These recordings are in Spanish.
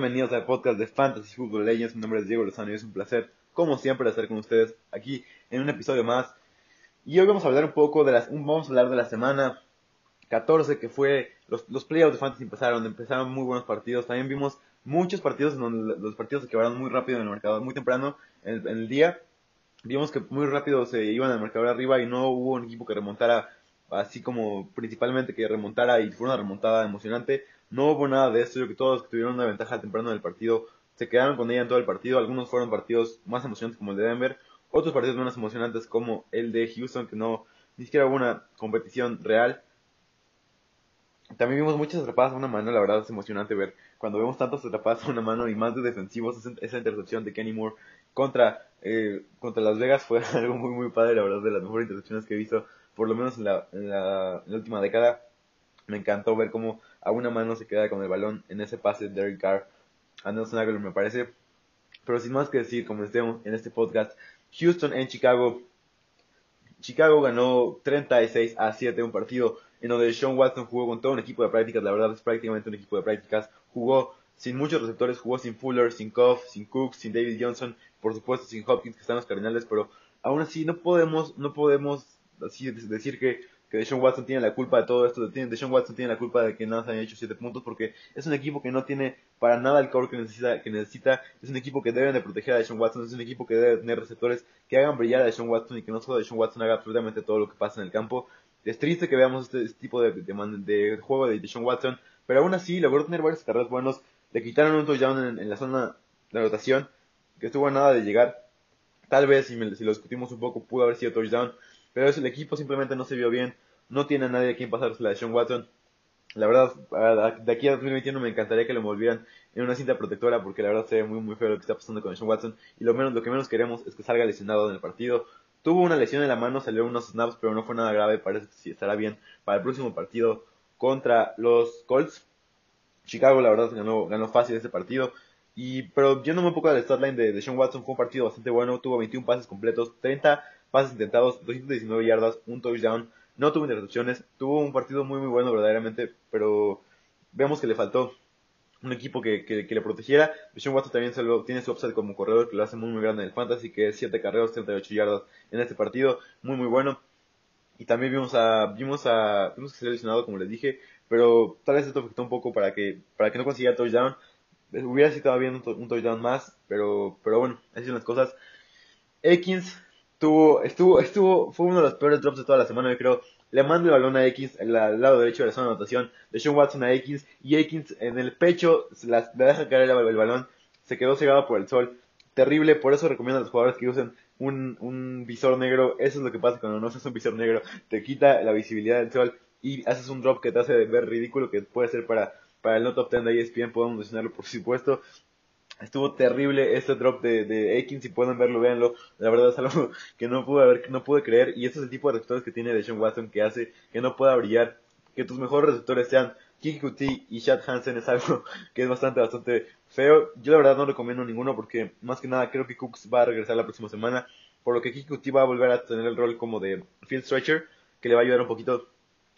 Bienvenidos al podcast de Fantasy Football Legends. Mi nombre es Diego Lozano y es un placer, como siempre, estar con ustedes aquí en un episodio más. Y hoy vamos a hablar un poco de las, vamos a hablar de la semana 14 que fue los, playoffs de Fantasy empezaron, empezaron muy buenos partidos. También vimos muchos partidos en donde los partidos se quebraron muy rápido en el marcador, muy temprano en el, día. Vimos que muy rápido se iban al marcador arriba y no hubo un equipo que remontara así como principalmente que remontara y fue una remontada emocionante. No hubo nada de eso, yo que todos tuvieron una ventaja temprano del partido se quedaron con ella en todo el partido. Algunos fueron partidos más emocionantes como el de Denver, otros partidos menos emocionantes como el de Houston, que no ni siquiera hubo una competición real. También vimos muchas atrapadas a una mano, la verdad es emocionante ver cuando vemos tantas atrapadas a una mano y más de defensivos, esa intercepción de Kenny Moore contra, eh, contra Las Vegas fue algo muy muy padre, la verdad, de las mejores intercepciones que he visto, por lo menos en la, en la última década. Me encantó ver cómo a una mano se queda con el balón en ese pase de Derek Carr a Nelson Aguilar, me parece. Pero sin más que decir, como estemos en este podcast, Houston en Chicago. Chicago ganó 36 a 7 un partido en donde Sean Watson jugó con todo un equipo de prácticas, la verdad es prácticamente un equipo de prácticas. Jugó sin muchos receptores, jugó sin Fuller, sin Koff, sin Cook, sin David Johnson, por supuesto sin Hopkins que están los Cardinales, pero aún así no podemos, no podemos así decir que que Deshaun Watson tiene la culpa de todo esto, Deshaun Watson tiene la culpa de que nada se hayan hecho 7 puntos porque es un equipo que no tiene para nada el core que necesita, es un equipo que debe de proteger a Deshaun Watson, es un equipo que debe tener receptores que hagan brillar a Deshaun Watson y que no solo Deshaun Watson haga absolutamente todo lo que pasa en el campo. Es triste que veamos este, este tipo de, de, juego de Deshaun Watson, pero aún así logró tener varios carreras buenos, le quitaron un touchdown en, la zona de rotación, que estuvo a nada de llegar. Tal vez, si, si lo discutimos un poco, pudo haber sido touchdown pero es el equipo simplemente no se vio bien, no tiene a nadie a quien pasarse la de Sean Watson. La verdad, de aquí a 2021 me encantaría que lo envolvieran en una cinta protectora porque la verdad se ve muy muy feo lo que está pasando con Sean Watson y lo menos lo que menos queremos es que salga lesionado en el partido. Tuvo una lesión en la mano, salió unos snaps, pero no fue nada grave, parece que sí estará bien para el próximo partido contra los Colts. Chicago la verdad ganó, ganó fácil ese partido. Y, pero yéndome un poco al statline de, de Sean Watson, fue un partido bastante bueno, tuvo 21 pases completos, 30 pases intentados, 219 yardas, un touchdown, no tuvo intercepciones, tuvo un partido muy muy bueno verdaderamente, pero vemos que le faltó un equipo que, que, le protegiera. Sean Watson también tiene su upside como corredor que lo hace muy muy grande en el fantasy, que es 7 carreras, 38 yardas en este partido, muy muy bueno. Y también vimos a, vimos a, vimos que se lesionado como les dije, pero tal vez esto afectó un poco para que, para que no consiguiera touchdown. Hubiera sido bien un, un touchdown más, pero, pero bueno, así son las cosas. Ekins estuvo, estuvo, estuvo, fue uno de los peores drops de toda la semana, yo creo. Le manda el balón a X al lado derecho de la zona de anotación de Sean Watson a X y X en el pecho le deja caer el, balón, se quedó cegado por el sol. Terrible, por eso recomiendo a los jugadores que usen un, un visor negro. Eso es lo que pasa cuando no usas un visor negro. Te quita la visibilidad del sol y haces un drop que te hace ver ridículo, que puede ser para, para el no top 10 de ESPN, podemos mencionarlo por supuesto. Estuvo terrible este drop de, de Akin, si pueden verlo, véanlo. La verdad es algo que no pude ver, no pude creer. Y este es el tipo de receptores que tiene Deshaun Watson que hace que no pueda brillar. Que tus mejores receptores sean Kiki Kuti y Chad Hansen es algo que es bastante, bastante feo. Yo la verdad no recomiendo ninguno porque más que nada creo que Cooks va a regresar la próxima semana. Por lo que Kiki Kuti va a volver a tener el rol como de field stretcher que le va a ayudar un poquito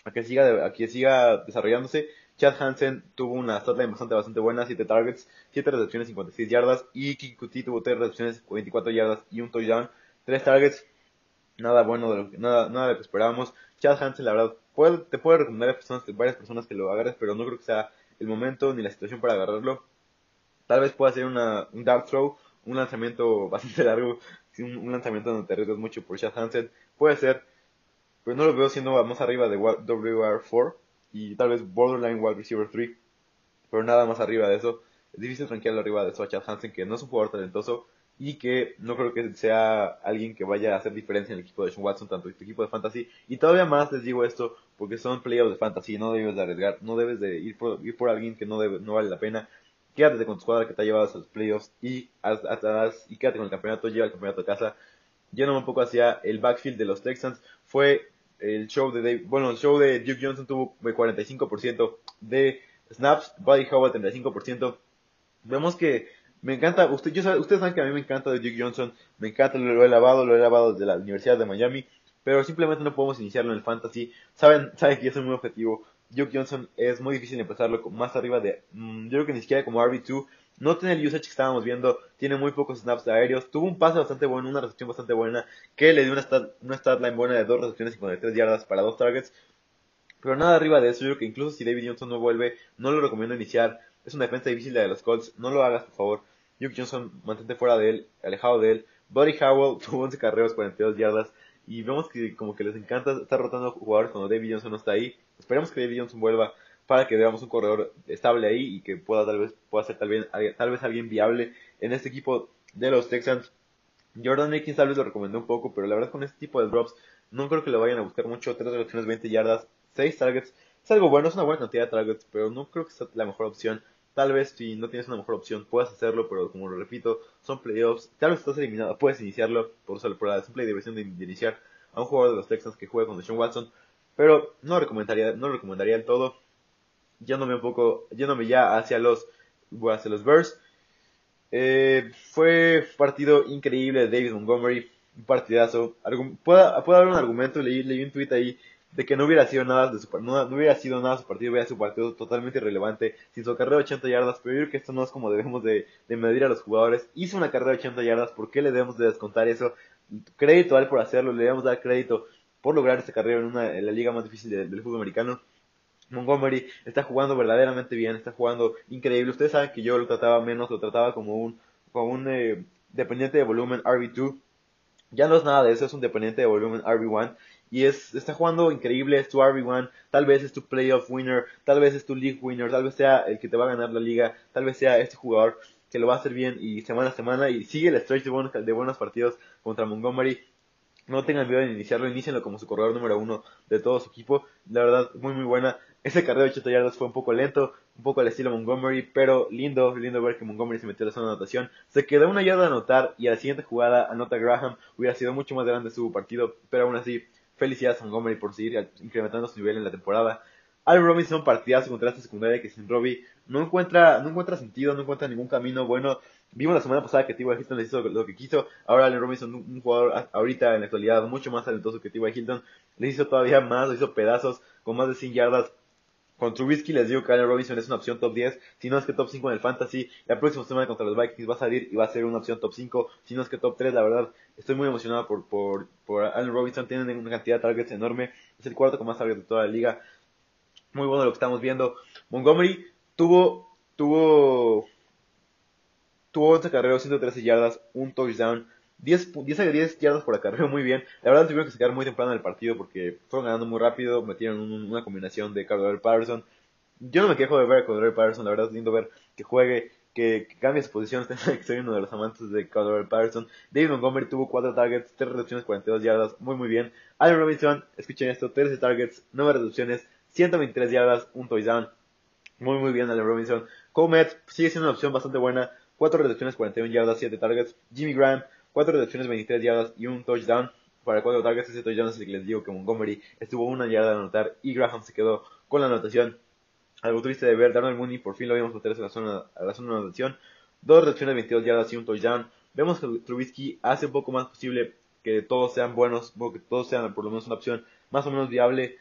a que siga, a que siga desarrollándose Chad Hansen tuvo una statline bastante, bastante buena, 7 targets, 7 recepciones, 56 yardas. Y Kikuti tuvo 3 recepciones, 24 yardas y un touchdown. 3 targets, nada bueno, de lo que, nada, nada de lo que esperábamos. Chad Hansen, la verdad, puede, te puede recomendar a personas, varias personas que lo agarres, pero no creo que sea el momento ni la situación para agarrarlo. Tal vez pueda ser una, un dart throw, un lanzamiento bastante largo, un, un lanzamiento donde te arriesgas mucho por Chad Hansen. Puede ser, pero no lo veo siendo más arriba de WR4 y tal vez borderline wide receiver 3, pero nada más arriba de eso. Es difícil tranquilo arriba de eso a Chad Hansen, que no es un jugador talentoso y que no creo que sea alguien que vaya a hacer diferencia en el equipo de Sean Watson, tanto en tu equipo de fantasy. Y todavía más les digo esto, porque son playoffs de fantasy, no debes de arriesgar, no debes de ir por, ir por alguien que no, debe, no vale la pena. Quédate con tu escuadra que te ha llevado a los playoffs y, y quédate con el campeonato, lleva el campeonato a casa. Yéndome un poco hacia el backfield de los Texans, fue el show de Dave, bueno, el show de Duke Johnson tuvo 45% de snaps, Buddy Howell 35%. Vemos que me encanta, usted, yo, ustedes saben que a mí me encanta de Duke Johnson, me encanta, lo, he lavado, lo he lavado desde la Universidad de Miami, pero simplemente no podemos iniciarlo en el fantasy. Saben, saben que yo soy muy objetivo, Duke Johnson es muy difícil empezarlo más arriba de, mm, yo creo que ni siquiera como RB2, no tiene el usage que estábamos viendo, tiene muy pocos snaps aéreos, tuvo un pase bastante bueno, una recepción bastante buena, que le dio una stat, una stat line buena de dos recepciones y 53 yardas para dos targets, pero nada arriba de eso, yo creo que incluso si David Johnson no vuelve, no lo recomiendo iniciar, es una defensa difícil la de los Colts, no lo hagas por favor, Duke Johnson mantente fuera de él, alejado de él, Buddy Howell tuvo 11 carreras, 42 yardas, y vemos que como que les encanta estar rotando jugadores cuando David Johnson no está ahí. Esperemos que David Johnson vuelva para que veamos un corredor estable ahí y que pueda tal vez pueda ser tal vez, alguien viable en este equipo de los Texans. Jordan Akins tal vez lo recomendó un poco, pero la verdad con este tipo de drops no creo que lo vayan a buscar mucho. 3 reacciones, 20 yardas, 6 targets. Es algo bueno, es una buena cantidad de targets, pero no creo que sea la mejor opción. Tal vez si no tienes una mejor opción puedas hacerlo, pero como lo repito, son playoffs. Tal vez estás eliminado, puedes iniciarlo por, por la simple diversión de, de iniciar a un jugador de los Texans que juega con Deshaun Watson, pero no recomendaría, no lo recomendaría del todo. Yéndome un poco, yéndome ya hacia los, hacia los Bears. Eh, fue partido increíble de David Montgomery, un partidazo. Puedo, puedo dar un argumento, leí, leí un tweet ahí de que no hubiera sido nada de su no, no, hubiera sido nada su partido, hubiera sido partido totalmente irrelevante, sin su carrera de 80 yardas, pero yo creo que esto no es como debemos de, de, medir a los jugadores. Hizo una carrera de 80 yardas, ¿por qué le debemos de descontar eso? crédito a él por hacerlo, le debemos dar crédito por lograr esta carrera en, una, en la liga más difícil del fútbol americano. Montgomery está jugando verdaderamente bien, está jugando increíble. Ustedes saben que yo lo trataba menos, lo trataba como un, como un eh, dependiente de volumen RB2. Ya no es nada de eso, es un dependiente de volumen RB1. Y es, está jugando increíble, es tu RB1, tal vez es tu playoff winner, tal vez es tu league winner, tal vez sea el que te va a ganar la liga, tal vez sea este jugador que lo va a hacer bien y semana a semana y sigue el stretch de buenos, de buenos partidos contra Montgomery. No tengan miedo de iniciarlo, inicienlo como su corredor número uno de todo su equipo. La verdad, muy muy buena. Ese carrero de 80 yardas fue un poco lento, un poco al estilo Montgomery, pero lindo, lindo ver que Montgomery se metió en la zona de anotación. Se quedó una yarda a anotar y a la siguiente jugada anota Graham. Hubiera sido mucho más grande su partido, pero aún así, felicidades a Montgomery por seguir incrementando su nivel en la temporada. Al Robinson partidazo contra esta secundaria que sin Robbie no encuentra, no encuentra sentido, no encuentra ningún camino bueno. Vimos la semana pasada que T.Y. Hilton le hizo lo que quiso. Ahora Allen Robinson, un jugador ahorita en la actualidad mucho más talentoso que T.Y. Hilton, le hizo todavía más, le hizo pedazos con más de 100 yardas. Con Trubisky les digo que Allen Robinson es una opción top 10, si no es que top 5 en el fantasy. La próxima semana contra los Vikings va a salir y va a ser una opción top 5, si no es que top 3. La verdad, estoy muy emocionado por, por, por Allen Robinson. Tienen una cantidad de targets enorme. Es el cuarto con más targets de toda la liga. Muy bueno lo que estamos viendo. Montgomery tuvo tuvo tuvo 11 carreras, 113 yardas, un touchdown, 10, 10 a 10 yardas por acarreo, muy bien. La verdad tuvieron que sacar muy temprano en el partido porque fueron ganando muy rápido, metieron una combinación de Cordero Patterson. Yo no me quejo de ver a Cordero Patterson, la verdad es lindo ver que juegue, que, cambie su posición, que soy uno de los amantes de Cordero Patterson. David Montgomery tuvo 4 targets, 3 reducciones, 42 yardas, muy muy bien. Allen Robinson, escuchen esto, 13 targets, 9 reducciones, 123 yardas, un touchdown. Muy muy bien Allen Robinson. Comet sigue siendo una opción bastante buena. 4 recepciones, 41 yardas, 7 targets. Jimmy Graham, 4 recepciones, 23 yardas y un touchdown. Para 4 targets, ese touchdown es el que les digo que Montgomery estuvo una yarda de anotar y Graham se quedó con la anotación. Algo triste de ver, Darnell Mooney por fin lo vimos meterse a la zona, a la zona de anotación. 2 recepciones, 22 yardas y un touchdown. Vemos que Trubisky hace un poco más posible que todos sean buenos, que todos sean por lo menos una opción más o menos viable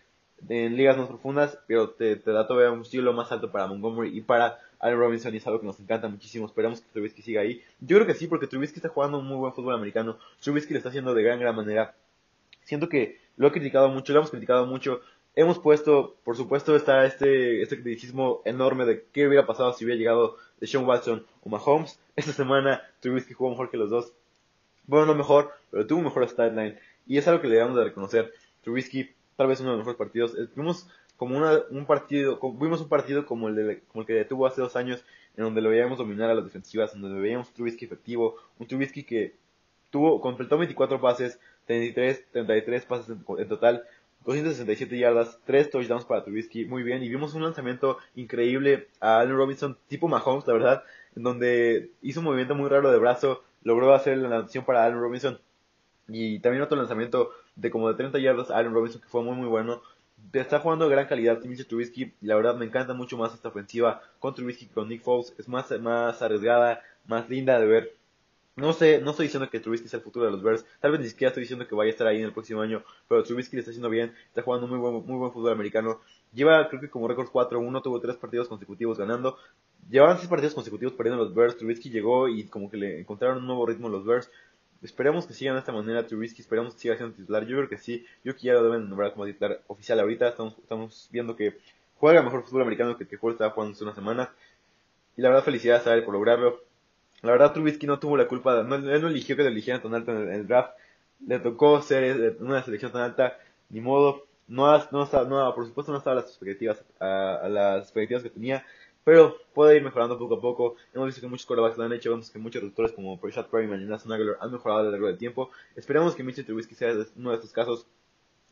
en ligas más profundas, pero te, te da todavía un estilo más alto para Montgomery y para Allen Robinson y es algo que nos encanta muchísimo. Esperamos que Trubisky siga ahí. Yo creo que sí, porque Trubisky está jugando un muy buen fútbol americano. Trubisky lo está haciendo de gran, gran manera. Siento que lo he criticado mucho, lo hemos criticado mucho. Hemos puesto, por supuesto, está este, este criticismo enorme de qué hubiera pasado si hubiera llegado de Sean Watson o Mahomes. Esta semana Trubisky jugó mejor que los dos. Bueno, no mejor, pero tuvo un mejor start line. Y es algo que le debemos de reconocer. Trubisky tal vez uno de los mejores partidos. Eh, vimos como un partido, vimos un partido como el, de, como el que tuvo hace dos años, en donde lo veíamos dominar a las defensivas, en donde veíamos un Trubisky efectivo, un Trubisky que tuvo, completó 24 pases, 33, 33 pases en, total, 267 yardas, 3 touchdowns para Trubisky, muy bien, y vimos un lanzamiento increíble a Allen Robinson, tipo Mahomes, la verdad, en donde hizo un movimiento muy raro de brazo, logró hacer la lanzación para Allen Robinson, y también otro lanzamiento de como de 30 yardas a Allen Robinson que fue muy muy bueno. Está jugando de gran calidad Mitchell Trubisky. La verdad me encanta mucho más esta ofensiva con Trubisky con Nick Foles. Es más, más arriesgada, más linda de ver. No sé, no estoy diciendo que Trubisky sea el futuro de los Bears. Tal vez ni siquiera estoy diciendo que vaya a estar ahí en el próximo año. Pero Trubisky le está haciendo bien. Está jugando muy buen, muy buen fútbol americano. Lleva, creo que como récord 4-1, tuvo tres partidos consecutivos ganando. Llevaban seis partidos consecutivos perdiendo los Bears. Trubisky llegó y como que le encontraron un nuevo ritmo los Bears. Esperemos que sigan de esta manera Trubisky, esperemos que siga siendo titular. Yo creo que sí, yo que ya lo deben nombrar como titular oficial ahorita. Estamos, estamos viendo que juega mejor fútbol americano que el que juega estaba jugando hace unas semanas. Y la verdad, felicidades a él por lograrlo. La verdad, Trubisky no tuvo la culpa, no, él no eligió que lo eligieran tan alto en el, draft. Le tocó ser una selección tan alta, ni modo. No, no, no, por supuesto no estaba a las expectativas, a las expectativas que tenía pero puede ir mejorando poco a poco. Hemos visto que muchos quarterbacks lo han hecho, vemos que muchos receptores como Prashad Perryman y Nathan Aguilar han mejorado a lo largo del tiempo. Esperemos que Mitchell Trubisky sea uno de estos casos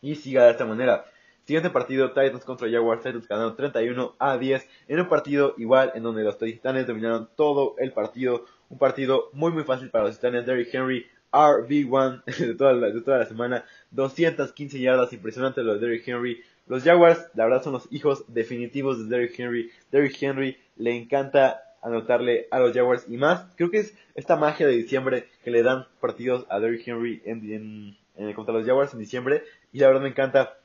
y siga de esta manera. Siguiente partido, Titans contra Jaguars. Titans ganaron 31 a 10 en un partido igual en donde los Titanes dominaron todo el partido. Un partido muy muy fácil para los Titanes. Derrick Henry, RB1 de toda la, de toda la semana. 215 yardas, impresionante lo de Derrick Henry. Los Jaguars, la verdad, son los hijos definitivos de Derrick Henry. Derrick Henry le encanta anotarle a los Jaguars y más. Creo que es esta magia de diciembre que le dan partidos a Derrick Henry en, contra los Jaguars en diciembre. Y la verdad me encanta.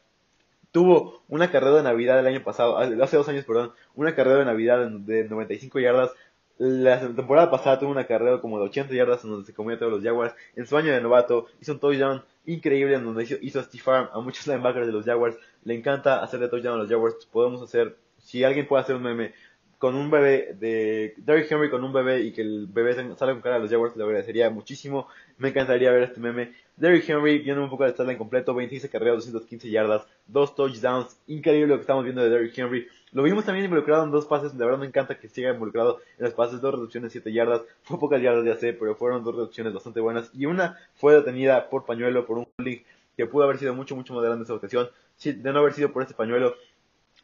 Tuvo una carrera de Navidad el año pasado, hace dos años, perdón, una carrera de Navidad de 95 yardas. La temporada pasada tuvo una carrera como de 80 yardas en donde se comió a todos los Jaguars. En su año de novato hizo un touchdown increíble en donde hizo, hizo a Steve Farm a muchos linebackers de los Jaguars. Le encanta hacer de touchdown a los Jaguars. Podemos hacer, si alguien puede hacer un meme con un bebé de Derrick Henry con un bebé y que el bebé salga con cara a los Jaguars, le agradecería muchísimo. Me encantaría ver este meme. Derrick Henry, viendo un poco de en completo, 26 carreras, 215 yardas, dos touchdowns. Increíble lo que estamos viendo de Derrick Henry. Lo vimos también involucrado en dos pases, la verdad me encanta que siga involucrado en los pases, dos reducciones, 7 yardas. Fue pocas yardas, ya sé, pero fueron dos reducciones bastante buenas. Y una fue detenida por pañuelo, por un holding que pudo haber sido mucho, mucho más grande esa ocasión. De no haber sido por ese pañuelo,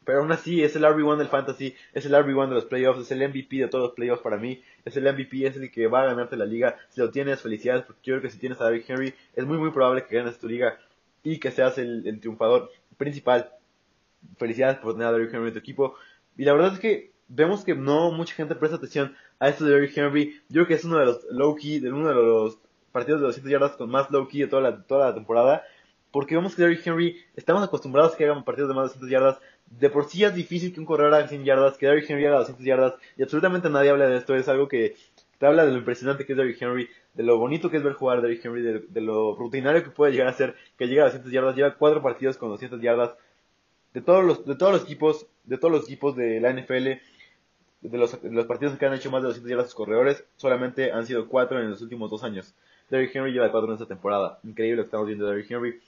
pero aún así es el RB1 del Fantasy, es el RB1 de los playoffs, es el MVP de todos los playoffs para mí, es el MVP, es el que va a ganarte la liga. Si lo tienes, felicidades, porque yo creo que si tienes a David Henry, es muy muy probable que ganes tu liga y que seas el, triunfador principal. Felicidades por tener a David Henry en tu equipo. Y la verdad es que vemos que no mucha gente presta atención a esto de Derrick Henry. Yo creo que es uno de los low key, de uno de los partidos de 200 yardas con más low key de toda la, toda la temporada. Porque vemos que Derrick Henry, estamos acostumbrados a que hagan partidos de más de 200 yardas, de por sí es difícil que un corredor haga 100 yardas, que Derrick Henry haga 200 yardas, y absolutamente nadie habla de esto, es algo que te habla de lo impresionante que es Derrick Henry, de lo bonito que es ver jugar a Derrick Henry, de, lo rutinario que puede llegar a ser, que llega a 200 yardas, lleva cuatro partidos con 200 yardas, de todos los, de todos los equipos, de todos los equipos de la NFL, de los, partidos que han hecho más de 200 yardas corredores, solamente han sido cuatro en los últimos dos años. Derrick Henry lleva cuatro en esta temporada. Increíble lo que estamos viendo de Derrick Henry.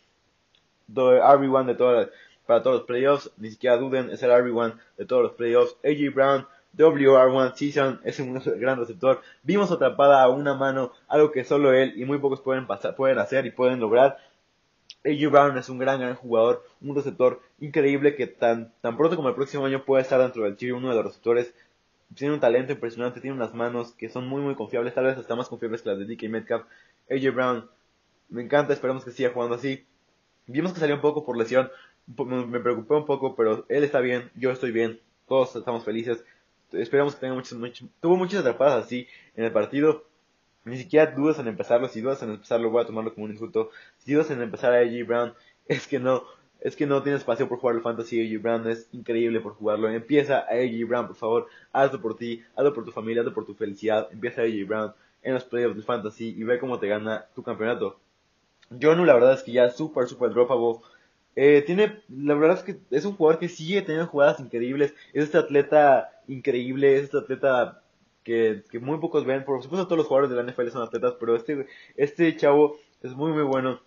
RB1 de toda para todos los playoffs. Ni siquiera duden, es el RB1 de todos los playoffs. AJ Brown, WR1 Season, es un gran receptor. Vimos atrapada a una mano, algo que solo él y muy pocos pueden, pasar, pueden hacer y pueden lograr. AJ Brown es un gran, gran jugador, un receptor increíble que tan, tan pronto como el próximo año puede estar dentro del tier uno de los receptores. Tiene un talento impresionante, tiene unas manos que son muy, muy confiables, tal vez hasta más confiables que las de DK Metcalf. AJ Brown, me encanta, esperamos que siga jugando así. Vimos que salió un poco por lesión, me preocupé un poco, pero él está bien, yo estoy bien, todos estamos felices. Esperamos que tenga muchos, muchos, tuvo muchas atrapadas así en el partido. Ni siquiera dudas en empezarlo, si dudas en empezarlo voy a tomarlo como un insulto. Si dudas en empezar a AJ Brown, es que no, es que no tienes espacio por jugar el fantasy AJ Brown, es increíble por jugarlo. Empieza a AJ Brown, por favor, hazlo por ti, hazlo por tu familia, hazlo por tu felicidad. Empieza a AJ Brown en los playoffs de fantasy y ve cómo te gana tu campeonato. Yo no, la verdad es que ya super, super dropable eh, tiene, la verdad es que es un jugador que sigue teniendo jugadas increíbles. Es este atleta increíble, es este atleta que, que muy pocos ven. Por supuesto, todos los jugadores de la NFL son atletas, pero este, este chavo es muy, muy bueno.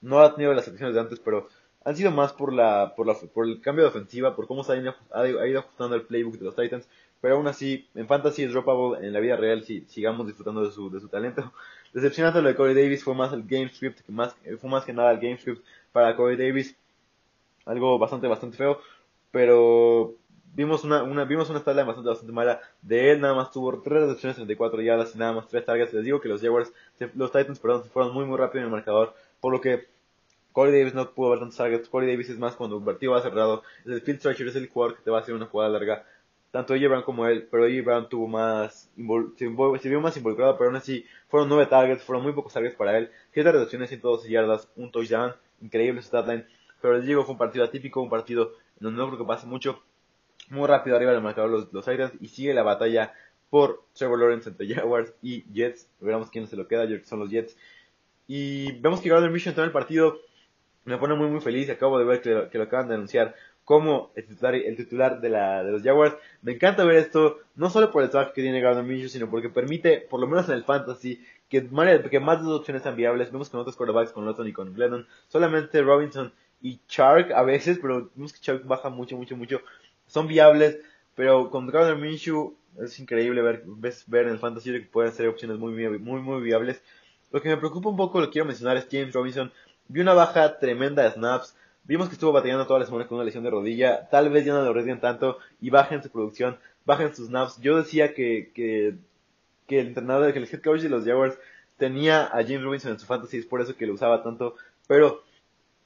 No ha tenido las selecciones de antes, pero han sido más por la, por la, por el cambio de ofensiva, por cómo se ha ido, ha ajustando el playbook de los Titans. Pero aún así, en fantasy es dropable, en la vida real si sigamos disfrutando de su, de su talento. Decepcionante lo de Corey Davis fue más el game script, que más, fue más que nada el game script para Corey Davis. Algo bastante, bastante feo. Pero vimos una, una, vimos una tabla bastante, bastante mala de él. Nada más tuvo 3 recepciones, 34 yardas y nada más 3 targets. Les digo que los Jaguars, los Titans, perdón, se fueron muy, muy rápido en el marcador. Por lo que Corey Davis no pudo ver tantos targets. Corey Davis es más cuando partido va cerrado. Es el field stretcher, es el jugador que te va a hacer una jugada larga. Tanto AJ Brown como él, pero AJ Brown tuvo más, se, vio más involucrado, pero aún así fueron 9 targets, fueron muy pocos targets para él. 7 recepciones, 112 yardas, un touchdown increíble statline. Pero les digo, fue un partido atípico, un partido no, no creo que pase mucho. Muy rápido arriba del marcador los, los Titans y sigue la batalla por Trevor Lawrence entre Jaguars y Jets. Veremos quién se lo queda, son los Jets. Y vemos que Gardner Minshew entró en el partido. Me pone muy muy feliz. Acabo de ver que, que lo acaban de anunciar como el titular, el titular de, la, de los Jaguars. Me encanta ver esto, no solo por el trabajo que tiene Gardner Minshew, sino porque permite, por lo menos en el fantasy, que, que más de dos opciones sean viables. Vemos con otros quarterbacks, con Lawton y con Glennon. Solamente Robinson y Chark a veces, pero vemos que Chark baja mucho, mucho, mucho. Son viables, pero con Gardner Minshew es increíble ver, ver en el fantasy que pueden ser opciones muy, muy, muy, muy viables. Lo que me preocupa un poco, lo quiero mencionar, es James Robinson. Vi una baja tremenda de snaps. Vimos que estuvo batallando toda la semana con una lesión de rodilla. Tal vez ya no lo arriesguen tanto y bajen su producción, bajen sus snaps. Yo decía que, que, que el entrenador, que el head coach de los Jaguars tenía a James Robinson en su fantasy, es por eso que lo usaba tanto. Pero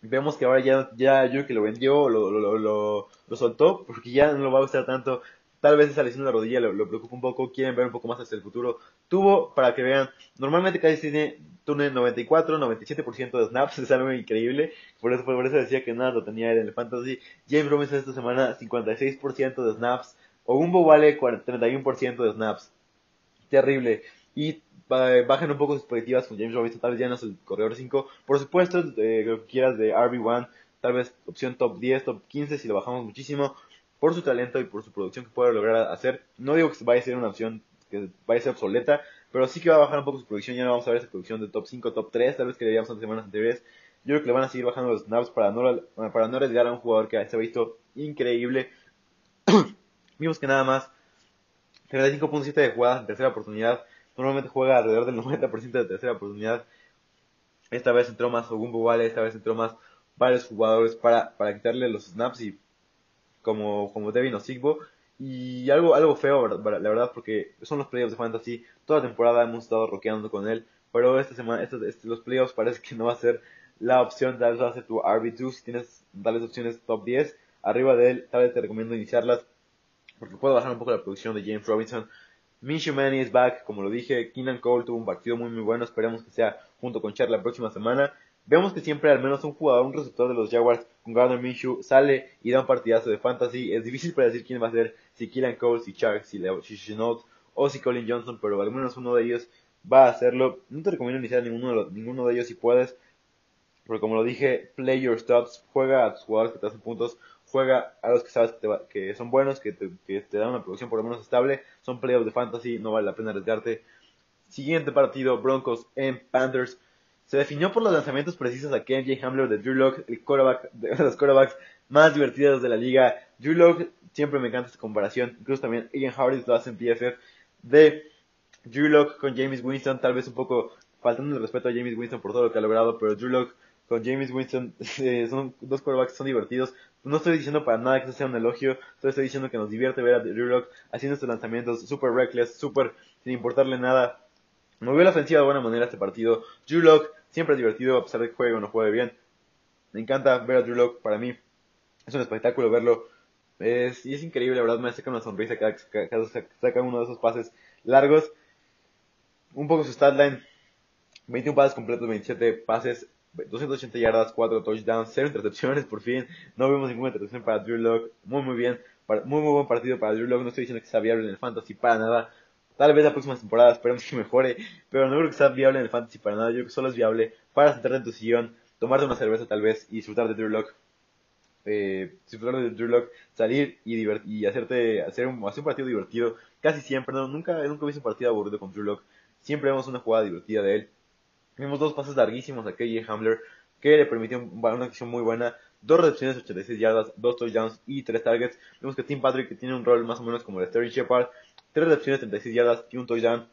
vemos que ahora ya, ya que lo vendió, lo, lo, lo, soltó, porque ya no lo va a usar tanto. Tal vez esa lesión de la rodilla lo, preocupa un poco, quieren ver un poco más hacia el futuro. Tuvo, para que vean, normalmente casi tiene, tiene 94, 97% de snaps, es algo increíble. Por eso, por eso decía que nada lo tenía en el fantasy. James Robinson esta semana, 56% de snaps. Ogumbo vale 31% de snaps. Terrible. Y bajen un poco sus expectativas con James Robinson, tal vez ya no es el corredor 5. Por supuesto, eh, lo que quieras de RB1, tal vez opción top 10, top 15 si lo bajamos muchísimo por su talento y por su producción que puede lograr hacer. No digo que vaya a ser una opción que vaya a ser obsoleta, pero sí que va a bajar un poco su producción. Ya no vamos a ver esa producción de top 5, top 3, tal vez que le veíamos en semanas anteriores. Yo creo que le van a seguir bajando los snaps para no, para no arriesgar a un jugador que se ha visto increíble. Vimos que nada más 35.7 de jugadas en tercera oportunidad. Normalmente juega alrededor del 90% de tercera oportunidad. Esta vez entró más Ogumbo Vale, esta vez entró más varios jugadores para, para quitarle los snaps y como, como Devin o Sigbo. Y algo, algo feo, la verdad, porque son los playoffs de Fantasy. Toda temporada hemos estado roqueando con él. Pero esta semana, este, este, los playoffs parece que no va a ser la opción. Tal vez va a ser tu RB2 si tienes tales opciones top 10. Arriba de él, tal vez te recomiendo iniciarlas. Porque puede bajar un poco la producción de James Robinson. Minshew Manny es back, como lo dije. Keenan Cole tuvo un partido muy muy bueno. Esperemos que sea junto con Char la próxima semana. Vemos que siempre al menos un jugador, un receptor de los Jaguars con Gardner Minshew sale y da un partidazo de fantasy. Es difícil predecir quién va a ser, si Killian Cole, si Chuck, si, si Shenault o si Colin Johnson, pero al menos uno de ellos va a hacerlo. No te recomiendo iniciar ninguno de, ninguno de ellos si puedes, porque como lo dije, play your stops, juega a tus jugadores que te hacen puntos, juega a los que sabes que, que son buenos, que te, dan una producción por lo menos estable, son playoffs de fantasy, no vale la pena arriesgarte. Siguiente partido, Broncos en Panthers. Se definió por los lanzamientos precisos a KJ Hamler de Drew Locke, el quarterback, de los quarterbacks más divertidos de la liga. Drew Locke, siempre me encanta esta comparación, incluso también Ian Harris lo hace en PFF, de Drew Locke con James Winston, tal vez un poco faltando el respeto a James Winston por todo lo que ha logrado, pero Drew Locke con James Winston eh, son dos quarterbacks que son divertidos. No estoy diciendo para nada que eso sea un elogio, solo estoy diciendo que nos divierte ver a Drew Locke haciendo estos lanzamientos super reckless, super sin importarle nada. Movió la ofensiva de buena manera este partido. Drew Locke Siempre es divertido a pesar de que juegue o no juegue bien. Me encanta ver a Drew Locke, para mí es un espectáculo verlo. Es, y es increíble, la verdad, me saca una sonrisa cada que saca uno de esos pases largos. Un poco su statline, 21 pases completos, 27 pases, 280 yardas, 4 touchdowns, 0 intercepciones, por fin. No vemos ninguna intercepción para Drew Locke. Muy, muy bien. Muy, muy buen partido para Drew Locke. No estoy diciendo que sea viable en el fantasy para nada. Tal vez la próxima temporada esperemos que mejore, pero no creo que sea viable en el fantasy para nada. Yo creo que solo es viable para sentarte en tu sillón, tomarte una cerveza tal vez y disfrutar de Drew Lock. Eh, disfrutar de Drew Lock, salir y, y hacerte, hacer un, hacer un partido divertido. Casi siempre, no, nunca, nunca he un partido aburrido con Drew Lock. Siempre vemos una jugada divertida de él. Vimos dos pases larguísimos a KJ Hamler que le permitió una acción muy buena. Dos recepciones de 86 yardas, dos touchdowns y tres targets. Vemos que Tim Patrick, que tiene un rol más o menos como el de Sterling Shepard, 3 recepciones, 36 yardas y un touchdown.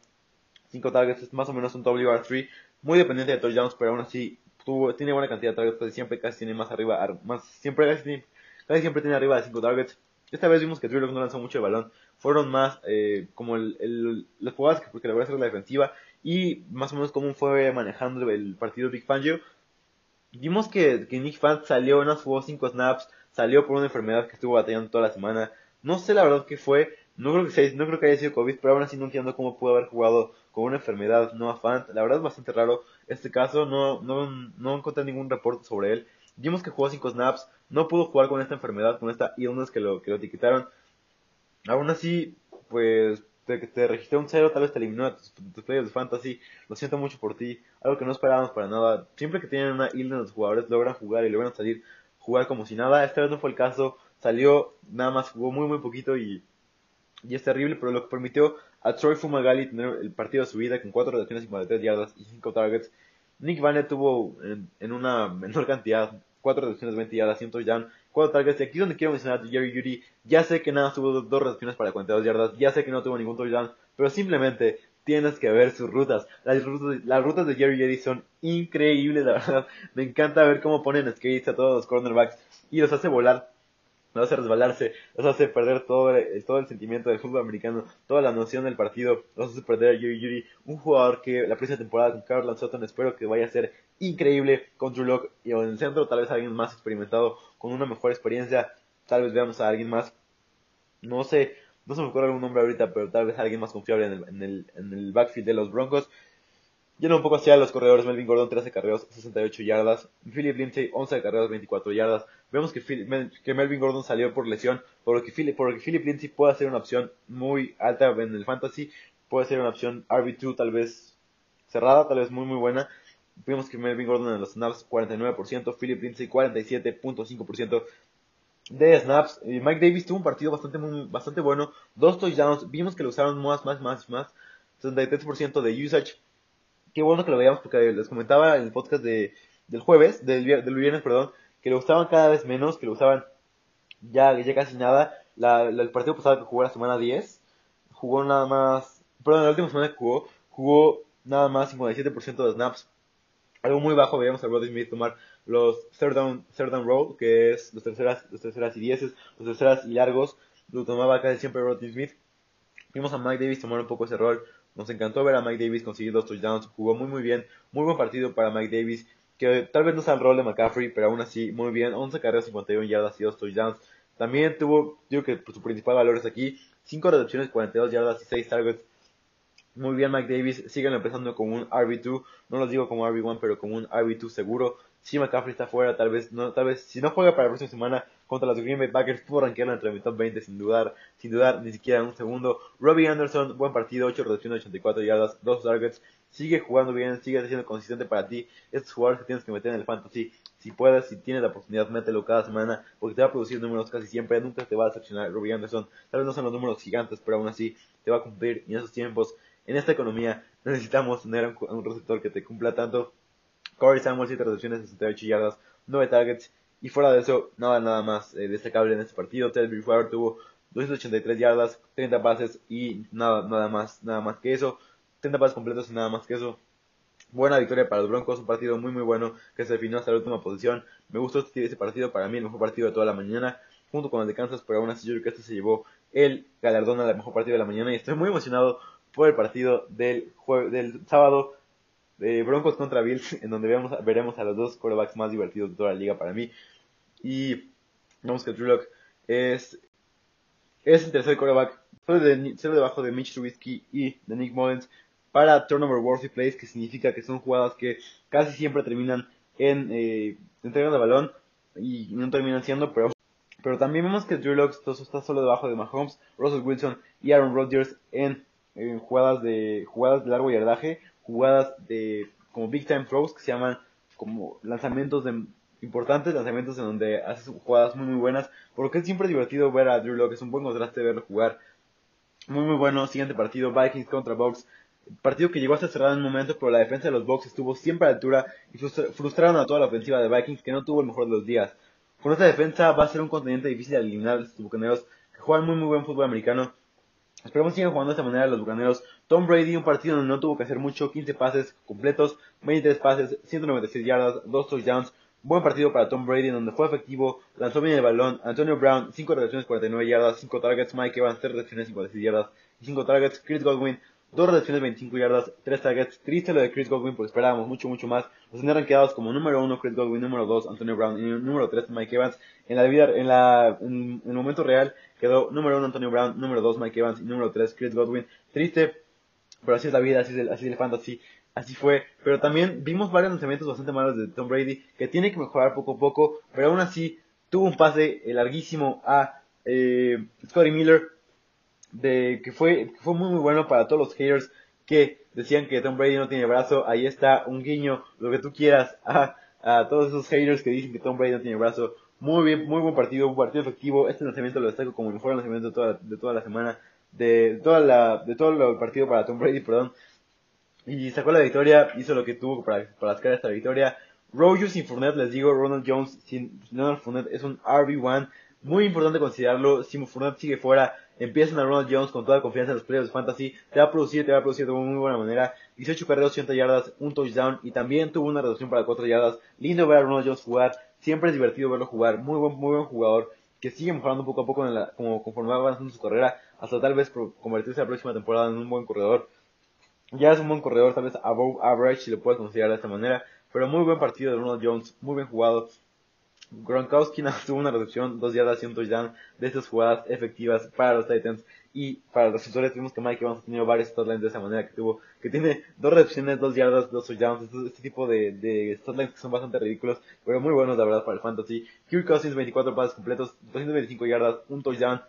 5 targets, es más o menos un WR3. Muy dependiente de touchdowns, pero aún así tuvo, tiene buena cantidad de targets, siempre casi tiene más arriba, más, siempre casi, siempre tiene arriba de 5 targets. Esta vez vimos que Drew no lanzó mucho el balón, fueron más eh, como el, el, las jugadas que voy a hacer la defensiva y más o menos cómo fue manejando el partido Big Fangio. Vimos que, que Nick Fan salió, no jugó 5 snaps, salió por una enfermedad que estuvo batallando toda la semana. No sé la verdad qué fue, no creo que sea, no creo que haya sido COVID, pero aún así no entiendo cómo pudo haber jugado con una enfermedad no afán. La verdad es bastante raro este caso, no, no, no encontré ningún reporte sobre él. Vimos que jugó 5 snaps, no pudo jugar con esta enfermedad, con esta illness que lo, que lo etiquetaron. Aún así, pues te, te registró un cero, tal vez te eliminó a tus, tus players de fantasy. Lo siento mucho por ti, algo que no esperábamos para nada. Siempre que tienen una illness los jugadores logran jugar y logran salir, jugar como si nada. Esta vez no fue el caso, salió, nada más jugó muy muy poquito y, y es terrible, pero lo que permitió a Troy Fumagalli tener el partido de su vida con 4 recepciones, 53 yardas y 5 targets. Nick Vanner tuvo en, en, una menor cantidad 4 recepciones, 20 yardas y un touchdown, 4 targets. Y aquí donde quiero mencionar a Jerry Judy. Ya sé que nada tuvo 2 recepciones para 42 yardas, ya sé que no tuvo ningún touchdown, pero simplemente tienes que ver sus rutas. Las rutas, las rutas de Jerry Judy son increíbles, la verdad. Me encanta ver cómo ponen skates a todos los cornerbacks y los hace volar los hace resbalarse, los hace perder todo el, todo el sentimiento del fútbol americano, toda la noción del partido, los hace perder a Yuri Yuri, un jugador que la próxima temporada con Carl Sutton espero que vaya a ser increíble con Drew Lock y en el centro tal vez alguien más experimentado, con una mejor experiencia, tal vez veamos a alguien más, no sé, no se me ocurre algún nombre ahorita, pero tal vez alguien más confiable en el, en el, en el backfield de los Broncos. Yendo un poco hacia los corredores, Melvin Gordon 13 carreos, 68 yardas. Philip Lindsay 11 carreos, 24 yardas. Vemos que, Melvin Gordon salió por lesión, por lo que Philip, por lo que Philip Lindsay puede ser una opción muy alta en el fantasy. Puede ser una opción RB2 tal vez cerrada, tal vez muy muy buena. Vemos que Melvin Gordon en los snaps 49%, Philip Lindsay 47.5% de snaps. Y Mike Davis tuvo un partido bastante muy, bastante bueno, dos touchdowns. Vimos que lo usaron más, más, más, más. 63% de usage qué bueno que lo veíamos porque les comentaba en el podcast de, del jueves, del, del viernes, perdón, que lo usaban cada vez menos, que lo usaban ya, ya casi nada. La, el partido pasado que jugó la semana 10, jugó nada más, perdón, la última semana que jugó, jugó nada más 57% de snaps. Algo muy bajo, veíamos a Roddy Smith tomar los third down, third down roll, que es los terceras, los terceras y dieces, los terceras y largos, lo tomaba casi siempre Roddy Smith. Vimos a Mike Davis tomar un poco ese rol, nos encantó ver a Mike Davis conseguir dos touchdowns, jugó muy muy bien, muy buen partido para Mike Davis, que tal vez no sea el rol de McCaffrey, pero aún así muy bien, 11 carreras, 51 yardas y dos touchdowns. También tuvo, digo que su principal valor es aquí, 5 recepciones, 42 yardas y 6 targets. Muy bien Mike Davis, siguen empezando con un RB2, no los digo como RB1, pero como un RB2 seguro. Si McCaffrey está fuera, tal vez, no, tal vez, si no juega para la próxima semana contra los Green Bay Packers, pudo rankearlo entre mi top 20 sin dudar, sin dudar ni siquiera un segundo. Robbie Anderson, buen partido, 8 recepciones, 84 yardas, 2 targets, sigue jugando bien, sigue siendo consistente para ti. Estos jugadores que tienes que meter en el fantasy, si puedes, si tienes la oportunidad, mételo cada semana, porque te va a producir números casi siempre, nunca te va a decepcionar Robbie Anderson. Tal vez no son los números gigantes, pero aún así te va a cumplir y en esos tiempos en esta economía necesitamos tener un, receptor que te cumpla tanto. Corey Samuel, 7 recepciones, 68 yardas, 9 targets. Y fuera de eso, nada, nada más eh, destacable en este partido. Ted Bridgewater tuvo 283 yardas, 30 pases y nada, nada más, nada más que eso. 30 pases completos y nada más que eso. Buena victoria para los Broncos, un partido muy muy bueno que se definió hasta la última posición. Me gustó este, este partido, para mí el mejor partido de toda la mañana, junto con el de Kansas, pero aún así que este se llevó el galardón al mejor partido de la mañana y estoy muy emocionado por el partido del, del sábado de Broncos contra Bills, en donde veremos, veremos a los dos quarterbacks más divertidos de toda la liga para mí. Y vemos que Drew es, es el tercer quarterback, solo, solo debajo de Mitch Trubisky y de Nick Mullins para turnover worthy plays, que significa que son jugadas que casi siempre terminan en eh, entrega de balón y no terminan siendo, pero pero también vemos que Drew Locke está solo debajo de Mahomes, Russell Wilson y Aaron Rodgers en en jugadas de jugadas de largo yardaje, jugadas de como big time throws que se llaman como lanzamientos de importantes, lanzamientos en donde haces jugadas muy muy buenas, porque es siempre divertido ver a Drew Locke, es un buen contraste verlo jugar. Muy muy bueno, siguiente partido, Vikings contra Bucks. Partido que llegó hasta cerrar en un momento, pero la defensa de los Bucks estuvo siempre a altura y frustraron a toda la ofensiva de Vikings que no tuvo el mejor de los días. Con esta defensa va a ser un continente difícil de eliminar a los bucaneros que juegan muy muy buen fútbol americano Esperamos sigan jugando de esta manera los bucaneros. Tom Brady, un partido donde no tuvo que hacer mucho, 15 pases completos, 23 pases, 196 yardas, 2 touchdowns. Buen partido para Tom Brady, donde fue efectivo, lanzó bien el balón. Antonio Brown, 5 recepciones, 49 yardas, 5 targets. Mike Evans, 3 recepciones, 56 yardas y 5 targets. Chris Godwin, 2 recepciones, 25 yardas, 3 targets. Triste lo de Chris Godwin porque esperábamos mucho, mucho más. Los tenían quedados como número 1 Chris Godwin, número 2 Antonio Brown y número 3 Mike Evans. En la vida, en la, en el momento real, Quedó número 1 Antonio Brown, número 2 Mike Evans y número 3 Chris Godwin. Triste, pero así es la vida, así es el, así es el fantasy. así fue. Pero también vimos varios lanzamientos bastante malos de Tom Brady, que tiene que mejorar poco a poco, pero aún así tuvo un pase larguísimo a eh, Scotty Miller, de, que fue, fue muy muy bueno para todos los haters que decían que Tom Brady no tiene brazo. Ahí está un guiño, lo que tú quieras, a, a todos esos haters que dicen que Tom Brady no tiene brazo. Muy bien, muy buen partido, un partido efectivo. Este lanzamiento lo destaco como el mejor lanzamiento de toda, de toda la semana, de toda la, de todo el partido para Tom Brady, perdón. Y sacó la victoria, hizo lo que tuvo para, para sacar esta victoria. Rogers sin Fournette, les digo, Ronald Jones sin Ronald Fournette es un RB1. Muy importante considerarlo. Si Fournette sigue fuera, empiezan a Ronald Jones con toda confianza en los playoffs de fantasy. Te va a producir, te va a producir de muy buena manera. 18 carreras, 80 yardas, un touchdown y también tuvo una reducción para 4 yardas. Lindo ver a Ronald Jones jugar. Siempre es divertido verlo jugar. Muy buen, muy buen jugador que sigue mejorando poco a poco en la, como conforme va avanzando su carrera hasta tal vez convertirse la próxima temporada en un buen corredor. Ya es un buen corredor, tal vez above average si lo puedes considerar de esta manera. Pero muy buen partido de Ronald Jones, muy bien jugado. Gronkowski tuvo una reducción, dos yardas y un touchdown de estas jugadas efectivas para los Titans y para los receptores tuvimos que Mike Evans ha tenido varios statlines de esa manera que tuvo, que tiene dos recepciones, dos yardas, dos touchdowns, este, este tipo de, de statlines que son bastante ridículos, pero muy buenos la verdad para el fantasy. Kirk Cousins 24 pases completos, 225 yardas, un touchdown.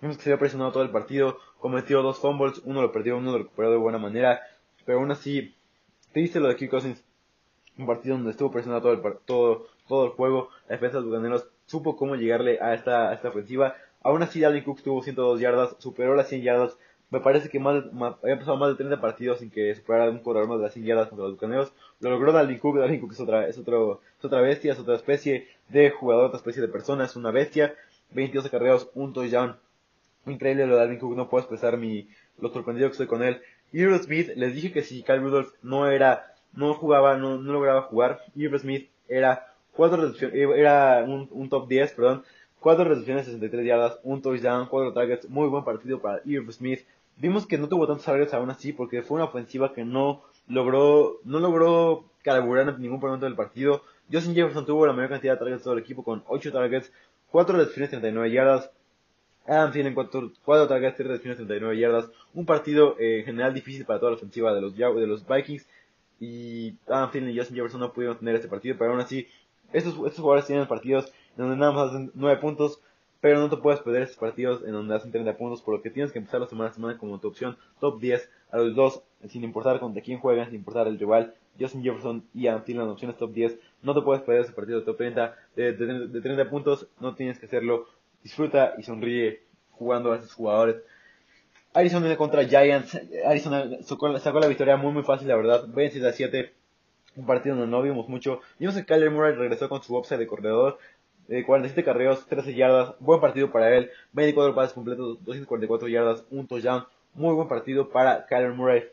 Vimos que se había presionado todo el partido, cometió dos fumbles, uno lo perdió, uno lo recuperó de buena manera, pero aún así, triste lo de Kirk Cousins, un partido donde estuvo presionado todo el, todo, todo el juego, la defensa de los supo cómo llegarle a esta ofensiva. Aún así, Dalvin Cook tuvo 102 yardas, superó las 100 yardas. Me parece que más, había pasado más de 30 partidos sin que superara un corredor más de las 100 yardas contra los bucaneros. Lo logró Dalvin Cook. Dalvin Cook es otra, es, otro, es otra bestia, es otra especie de jugador, otra especie de persona, es una bestia. 22 acarreos, un touchdown. Increíble lo de Dalvin Cook, no puedo expresar mi, lo sorprendido que estoy con él. Earl Smith, les dije que si Kyle Rudolph no era, no jugaba, no, lograba jugar, Earl Smith era cuatro era un, top 10, perdón, cuatro recepciones, 63 yardas, un touchdown, cuatro targets, muy buen partido para Irv Smith. Vimos que no tuvo tantos targets aún así porque fue una ofensiva que no logró, no logró carburar en ningún momento del partido. Justin Jefferson tuvo la mayor cantidad de targets de todo el equipo con 8 targets, 4 recepciones, 39 yardas. Adam Thielen 4, 4 targets, 3 recepciones, 39 yardas. Un partido eh, en general difícil para toda la ofensiva de los, de los Vikings. Y Adam Thielen y Justin Jefferson no pudieron tener este partido, pero aún así estos, estos jugadores tienen partidos donde nada más hacen 9 puntos, pero no te puedes perder estos partidos en donde hacen 30 puntos, por lo que tienes que empezar la semana a semana como tu opción top 10 a los dos, sin importar contra quién juegan, sin importar el rival. Justin Jefferson y Antillan opciones top 10. No te puedes perder ese partido de top 30 de, de, 30 puntos, no tienes que hacerlo. Disfruta y sonríe jugando a esos jugadores. Arizona contra Giants. Arizona sacó, sacó, la victoria muy muy fácil, la verdad. 26 a 7 un partido donde no vimos mucho. Vimos que Kyler Murray regresó con su upside de corredor. Eh, 47 carreos, 13 yardas, buen partido para él, 24 pases completos, 244 yardas, un touchdown, muy buen partido para Kyler Murray,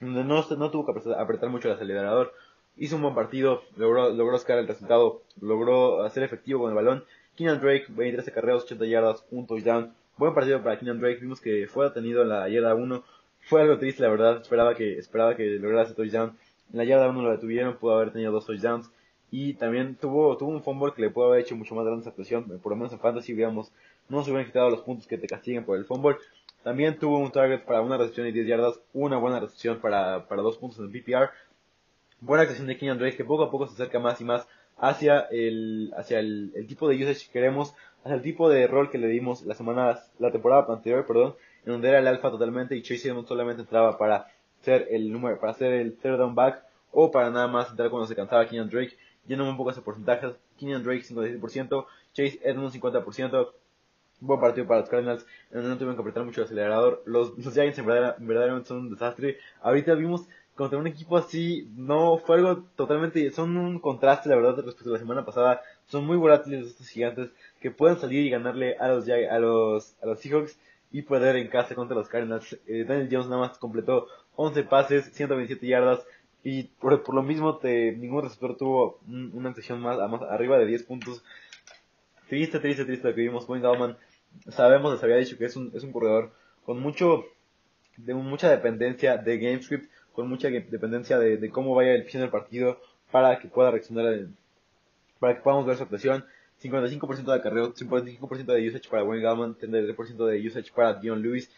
donde no, no tuvo que apretar mucho el acelerador, hizo un buen partido, logró, logró sacar el resultado, logró hacer efectivo con el balón, Keenan Drake, 23 carreos, 80 yardas, un touchdown, buen partido para Keenan Drake, vimos que fue detenido en la yarda 1, fue algo triste la verdad, esperaba que, esperaba que lograra ese touchdown, en la yarda 1 lo detuvieron, pudo haber tenido dos touchdowns. Y también tuvo, tuvo un fumble que le pudo haber hecho mucho más grande esa presión. Por lo menos en fantasy, digamos, no se hubieran quitado los puntos que te castiguen por el fumble. También tuvo un target para una recepción de 10 yardas, una buena recepción para, para dos puntos en el PPR. Buena actuación de Kenyon Drake que poco a poco se acerca más y más hacia el, hacia el, el, tipo de usage que queremos, hacia el tipo de rol que le dimos la semana, la temporada anterior, perdón, en donde era el alfa totalmente y Chase Edmonds solamente entraba para ser el número, para ser el third down back o para nada más entrar cuando se cansaba Kenyon Drake. Lleno un poco ese porcentaje. Kenyon Drake 56%, Chase Edmonds 50%. Buen partido para los Cardinals, en no tuvieron que apretar mucho el acelerador. Los, los Giants en verdad, verdaderamente son un desastre. Ahorita vimos contra un equipo así, no fue algo totalmente, son un contraste la verdad respecto a la semana pasada. Son muy volátiles estos gigantes que pueden salir y ganarle a los, a los, a los Seahawks y perder en casa contra los Cardinals. Eh, Daniel Jones nada más completó 11 pases, 127 yardas, y por, por lo mismo te, ningún receptor tuvo una sesión más, más arriba de 10 puntos. Triste, triste, triste lo que vimos. Wayne Gallman, sabemos, les había dicho que es un, es un corredor con mucho, de mucha dependencia de GameScript, con mucha dependencia de, de cómo vaya el final del partido para que pueda reaccionar, para que podamos ver su actuación. 55% de acarreo, 55% de usage para Wayne Gallman, 33% de usage para Dion Lewis.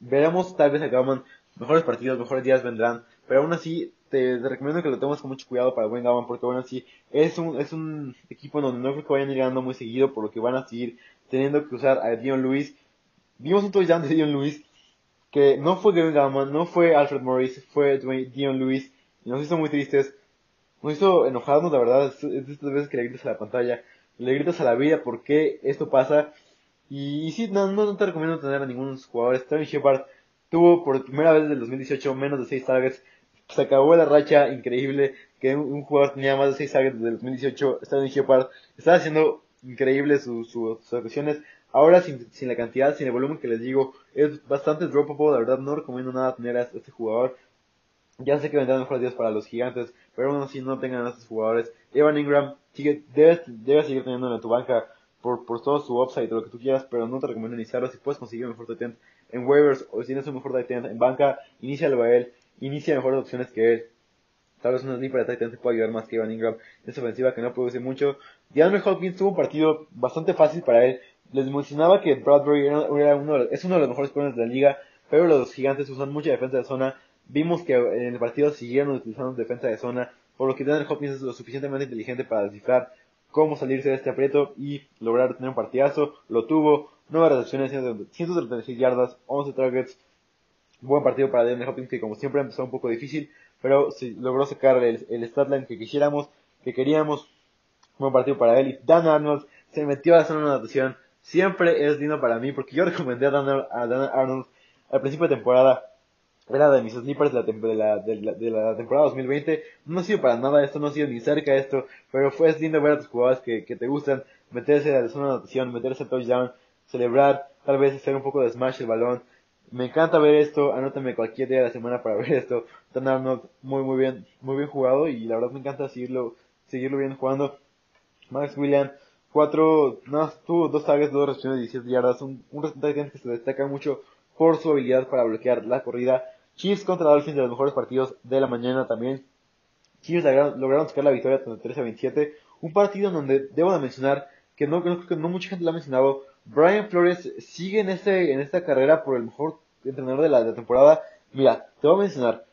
Veremos tal vez a Gallman mejores partidos, mejores días vendrán, pero aún así te, recomiendo que lo tomes con mucho cuidado para Wayne Gallman, porque aún así es un, es un equipo donde no creo que vayan llegando muy seguido, por lo que van a seguir teniendo que usar a Dion Lewis. Vimos un touchdown de Dion Lewis que no fue Gavin Gallman, no fue Alfred Morris, fue Dion Lewis, y nos hizo muy tristes, nos hizo enojarnos, la verdad, es de estas veces que le gritas a la pantalla, le gritas a la vida por qué esto pasa, y, sí, no, no, te recomiendo tener a ningún jugador, Sterling Shepard tuvo por primera vez desde el 2018 menos de 6 targets, se acabó la racha increíble que un, jugador tenía más de 6 targets desde el 2018, Sterling Shepard, estaba haciendo increíble sus, sus, sus Ahora sin, sin la cantidad, sin el volumen que les digo, es bastante dropable, la verdad no recomiendo nada tener a este jugador. Ya sé que vendrán mejores días para los gigantes, pero aún así no tengan a estos jugadores. Evan Ingram sigue, debes, debes seguir teniendo en tu banca por, por todo su upside o lo que tú quieras, pero no te recomiendo iniciarlo. Si puedes conseguir un mejor tight en waivers o si tienes un mejor tight en banca, inícialo a él, inicia mejores opciones que él. Tal vez una sniper de tight te pueda ayudar más que Evan Ingram. Es ofensiva que no produce mucho. DeAndre Hopkins tuvo un partido bastante fácil para él les mencionaba que Bradbury era, uno es uno de los mejores corners de la liga, pero los gigantes usan mucha defensa de zona. Vimos que en el partido siguieron utilizando defensa de zona, por lo que Daniel Hopkins es lo suficientemente inteligente para descifrar cómo salirse de este aprieto y lograr tener un partidazo. Lo tuvo, nuevas recepciones, 136 yardas, 11 targets. Buen partido para Daniel Hopkins que como siempre empezó un poco difícil, pero sí, logró sacar el, el statline que quisiéramos, que queríamos. Buen partido para él y Dan Arnold se metió a hacer una anotación siempre es digno para mí, porque yo recomendé a Dan, Arnold al principio de temporada. Era de mis snippers de la, de, la, de, la, temporada 2020. No ha sido para nada esto, no ha sido ni cerca de esto, pero fue lindo ver a tus jugadores que, te gustan, meterse a la zona de anotación, meterse a touchdown, celebrar, tal vez hacer un poco de smash el balón. Me encanta ver esto, anótame cualquier día de la semana para ver esto. Dan Arnold, muy muy bien, muy bien jugado y la verdad me encanta seguirlo, seguirlo bien jugando. Max Williams, cuatro, no, tuvo dos targets, dos recepciones de 17 yardas, un, un representante que se destaca mucho por su habilidad para bloquear la corrida. Chiefs contra Dolphins de los mejores partidos de la mañana también. Chiefs lograron, sacar la victoria 33 a 27. Un partido en donde debo de mencionar que no, creo que no mucha gente lo ha mencionado. Brian Flores sigue en este, en esta carrera por el mejor entrenador de la, temporada. Mira, te voy a mencionar.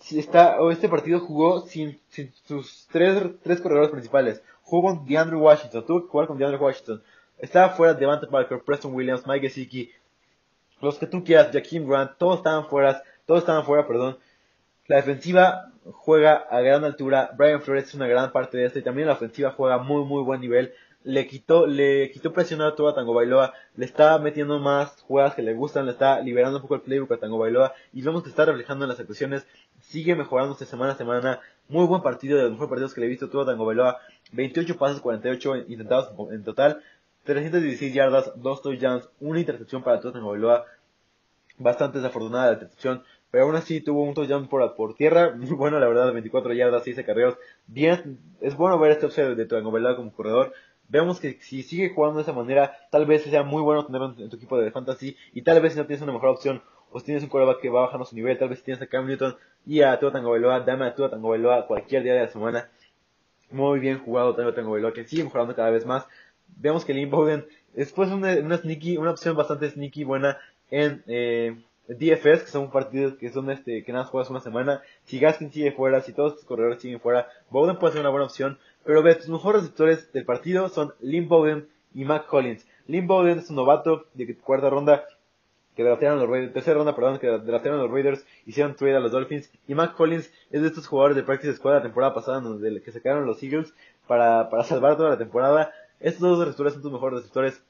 Si está, este partido jugó sin, sin sus tres, tres corredores principales jugó con DeAndre Washington, tuvo que jugar con DeAndre Washington. Estaba fuera Devante Parker, Preston Williams, Mike Gesicki, los que tú quieras, Jaquim Grant, todos estaban fuera, todos estaban fuera, perdón. La defensiva juega a gran altura, Brian Flores es una gran parte de esto y también la ofensiva juega muy muy buen nivel. Le quitó, le quitó presión a toda Tango Bailoa, le está metiendo más jugadas que le gustan, le está liberando un poco el playbook a Tango Bailoa y vemos que está reflejando en las actuaciones, sigue mejorándose semana a semana, muy buen partido, de los mejores partidos que le he visto todo Tango Bailoa, 28 pases, 48 intentados en total, 316 yardas, 2 touchdowns, una intercepción para Tua Tagovailoa, bastante desafortunada la intercepción, pero aún así tuvo un touchdown por, por tierra, muy bueno la verdad, 24 yardas, 6 carreras, bien, es bueno ver este upside de Tagovailoa como corredor, vemos que si sigue jugando de esa manera, tal vez sea muy bueno tenerlo en tu equipo de fantasy, y tal vez si no tienes una mejor opción, o si tienes un quarterback que va bajando su nivel, tal vez si tienes a Cam Newton y a Tua Tagovailoa, dame a Tua Tagovailoa cualquier día de la semana, muy bien jugado tengo tengo que sigue mejorando cada vez más. Vemos que Lynn Bowden después una, una sneaky, una opción bastante sneaky buena en eh, DFS, que son partidos que son este, que nada juegas una semana. Si Gaskin sigue fuera, si todos tus corredores siguen fuera, Bowden puede ser una buena opción. Pero tus mejores receptores del partido son Lynn Bowden y Mac Collins. Lynn Bowden es un novato de cuarta ronda que draftearon los Raiders, tercera ronda, perdón, que draftearon los Raiders, hicieron trade a los Dolphins, y Mac Collins es de estos jugadores de Practice Squad la temporada pasada, donde que se quedaron los Eagles para, para salvar toda la temporada. Estos dos receptores son tus mejores receptores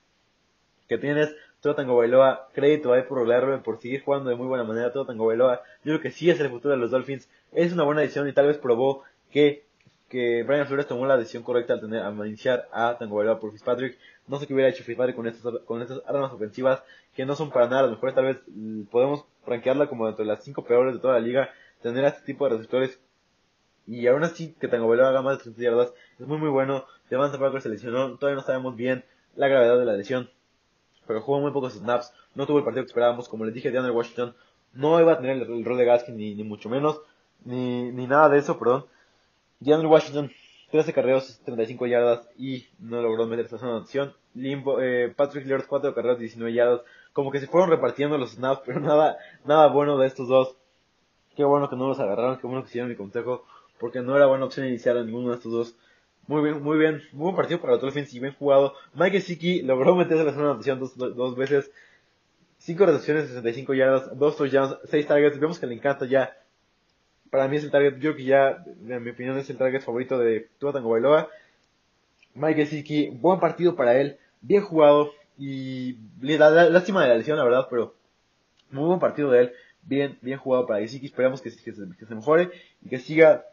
que tienes. Tango Bailoa, crédito ahí por por seguir jugando de muy buena manera. Tango Bailoa, yo creo que sí es el futuro de los Dolphins. Es una buena decisión y tal vez probó que, que Brian Flores tomó la decisión correcta al tener, a iniciar a por Fitzpatrick. No sé qué hubiera hecho Fitzpatrick con estas, con estas armas ofensivas que no son para nada las mejores. Tal vez mm, podemos franquearla como dentro de las cinco peores de toda la liga. Tener a este tipo de receptores y aún así que Tango Bailoa haga más de 30 yardas es muy muy bueno. Devante Parker se lesionó, todavía no sabemos bien la gravedad de la lesión. Pero jugó muy pocos snaps, no tuvo el partido que esperábamos. Como les dije, DeAndre Washington no iba a tener el, rol de Gaskin ni, ni mucho menos, ni, ni nada de eso, perdón. DeAndre Washington 13 carreros, 35 yardas y no logró meterse a zona de Limbo, eh, Patrick Lillard 4 carreras, 19 yardas. Como que se fueron repartiendo los snaps, pero nada, nada bueno de estos dos. Qué bueno que no los agarraron, qué bueno que hicieron mi consejo, porque no era buena opción iniciar a ninguno de estos dos. Muy bien, muy bien, muy buen partido para los Dolphins y bien jugado. Mike Siki logró meterse la zona de anotación dos, dos veces. 5 recepciones, 65 yardas, 2 touchdowns, 6 targets. Vemos que le encanta ya. Para mí es el target, yo que ya, en mi opinión, es el target favorito de Tua Tango Bailoa. Mike Siki, buen partido para él, bien jugado. Y lástima de la lesión, la verdad, pero muy buen partido de él. Bien, bien jugado para Gesicki. Esperamos que, se, mejore y que siga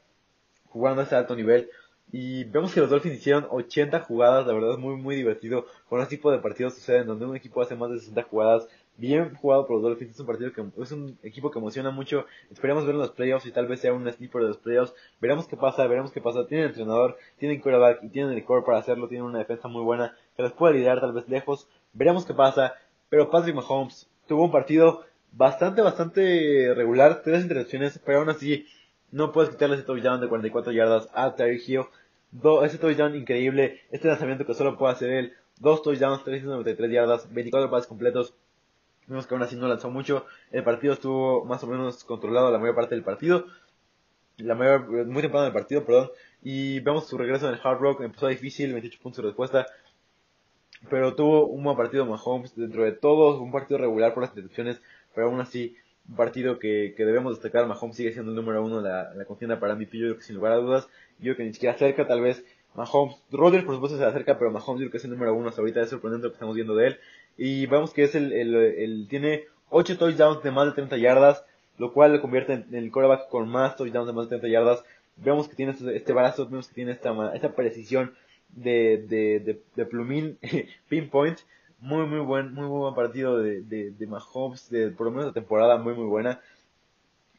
jugando a ese alto nivel. Y vemos que los Dolphins hicieron 80 jugadas, la verdad es muy muy divertido. Con este tipo de partidos suceden donde un equipo hace más de 60 jugadas. Bien jugado por los Dolphins, es un partido que es un equipo que emociona mucho. Esperemos ver en los playoffs y tal vez sea un sleeper de los playoffs. Veremos qué pasa, veremos qué pasa. Tienen entrenador, tienen quarterback y tienen el core para hacerlo. Tienen una defensa muy buena que les puede liderar tal vez lejos. Veremos qué pasa. Pero Patrick Mahomes tuvo un partido bastante, bastante regular. Tres intercepciones, pero aún así no puedes quitarle ese touchdown de 44 yardas a Tyreek Hill. ese touchdown increíble, este lanzamiento que solo puede hacer él. Dos touchdowns, 393 yardas, 24 pases completos. Vimos que aún así no lanzó mucho. El partido estuvo más o menos controlado la mayor parte del partido. La mayor, muy temprano del partido, perdón. Y vemos su regreso en el Hard Rock. Empezó difícil, 28 puntos de respuesta. Pero tuvo un buen partido Mahomes. Dentro de todos, un partido regular por las intercepciones pero aún así, un partido que, que debemos destacar, Mahomes sigue siendo el número uno de la, la contienda para MVP, yo creo que sin lugar a dudas, yo creo que ni siquiera cerca, tal vez Mahomes, Rodgers por supuesto se acerca, pero Mahomes yo creo que es el número uno hasta ahorita, es sorprendente lo que estamos viendo de él, y vemos que es el, el, el tiene 8 touchdowns de más de 30 yardas, lo cual le convierte en, el quarterback con más touchdowns de más de 30 yardas, vemos que tiene este, este brazo, vemos que tiene esta, esta precisión de, de, de, de plumín, pinpoint, muy muy buen muy, muy buen partido de, de, de Mahomes de por lo menos la temporada muy muy buena.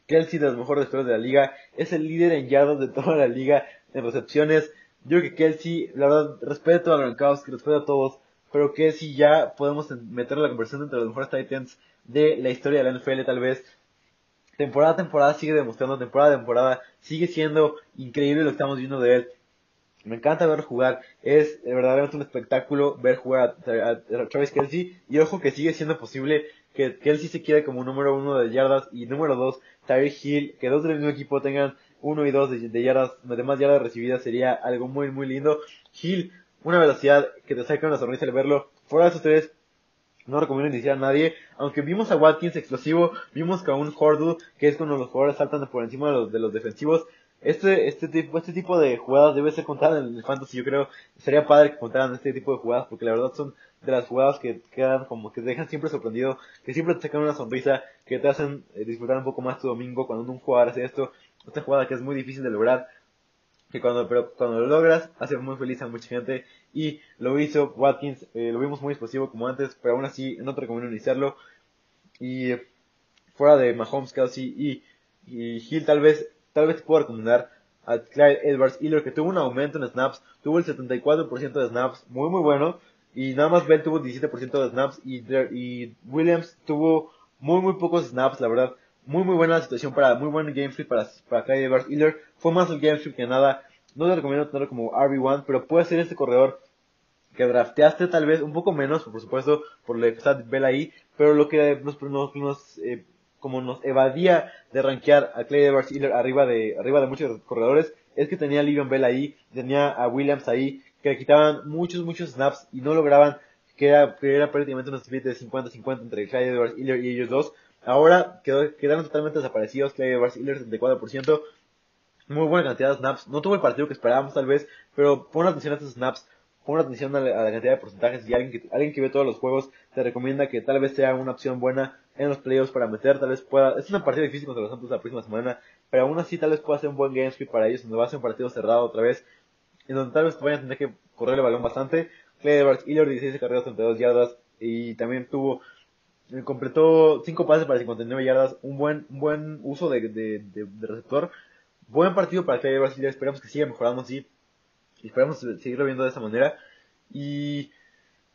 Kelsey de los mejores receptores de la liga es el líder en yardas de toda la liga en recepciones. Yo creo que Kelsey la verdad respeto a Gronkowski respeto a todos pero Kelsey ya podemos meter la conversión entre los mejores Titans de la historia de la NFL tal vez temporada a temporada sigue demostrando temporada a temporada sigue siendo increíble lo que estamos viendo de él me encanta ver jugar. Es verdaderamente un espectáculo ver jugar a, Travis Kelsey. Y ojo que sigue siendo posible que Kelsey se quede como número uno de yardas y número dos Tyreek Hill. Que dos del mismo equipo tengan uno y dos de, yardas, de más yardas recibidas sería algo muy muy lindo. Hill, una velocidad que te saca una sonrisa al verlo. Fuera de esos tres, no recomiendo iniciar a nadie. Aunque vimos a Watkins explosivo, vimos que a un que es cuando los jugadores saltan por encima de los, de los defensivos, este, este tipo, este tipo de jugadas debe ser contada en el fantasy, yo creo, sería padre que contaran este tipo de jugadas, porque la verdad son de las jugadas que quedan como que te dejan siempre sorprendido, que siempre te sacan una sonrisa, que te hacen eh, disfrutar un poco más tu domingo cuando un jugador hace esto, esta jugada que es muy difícil de lograr, que cuando, pero cuando lo logras, hace muy feliz a mucha gente, y lo hizo Watkins, eh, lo vimos muy explosivo como antes, pero aún así no te recomiendo iniciarlo, y fuera de Mahomes, Kelsey y, y Hill tal vez tal vez puedo recomendar a Clyde Edwards Hiller que tuvo un aumento en snaps, tuvo el 74% de snaps, muy muy bueno, y nada más Bell tuvo 17% de snaps y, y, Williams tuvo muy muy pocos snaps, la verdad, muy muy buena situación para, muy buen game para, para Clyde Edwards Hiller, fue más el game que nada, no te recomiendo tenerlo como RB1, pero puede ser este corredor que drafteaste tal vez un poco menos, por supuesto, por lo que está Bell ahí, pero lo que nos, nos, nos eh, como nos evadía de rankear a Clay Edwards arriba de, arriba de muchos corredores, es que tenía a Livion Bell ahí, tenía a Williams ahí, que le quitaban muchos, muchos snaps y no lograban que era, que era prácticamente un split de 50-50 entre Clyde Edwards y ellos dos. Ahora quedó, quedaron totalmente desaparecidos Clyde Edwards Hiller 74%. Muy buena cantidad de snaps. No tuvo el partido que esperábamos tal vez, pero pon atención a estos snaps pon atención a la, cantidad de porcentajes y alguien que, alguien que ve todos los juegos te recomienda que tal vez sea una opción buena en los playoffs para meter, tal vez pueda, es una partida difícil contra los Santos la próxima semana, pero aún así tal vez pueda ser un buen game script para ellos, donde va a ser un partido cerrado otra vez, en donde tal vez vayan a tener que correr el balón bastante. Clay Edwards, 16 carreras, 32 yardas, y también tuvo, eh, completó 5 pases para 59 yardas, un buen, un buen uso de, de, de, receptor. Buen partido para Clay Edwards, esperamos que siga mejorando así esperamos seguirlo viendo de esa manera. Y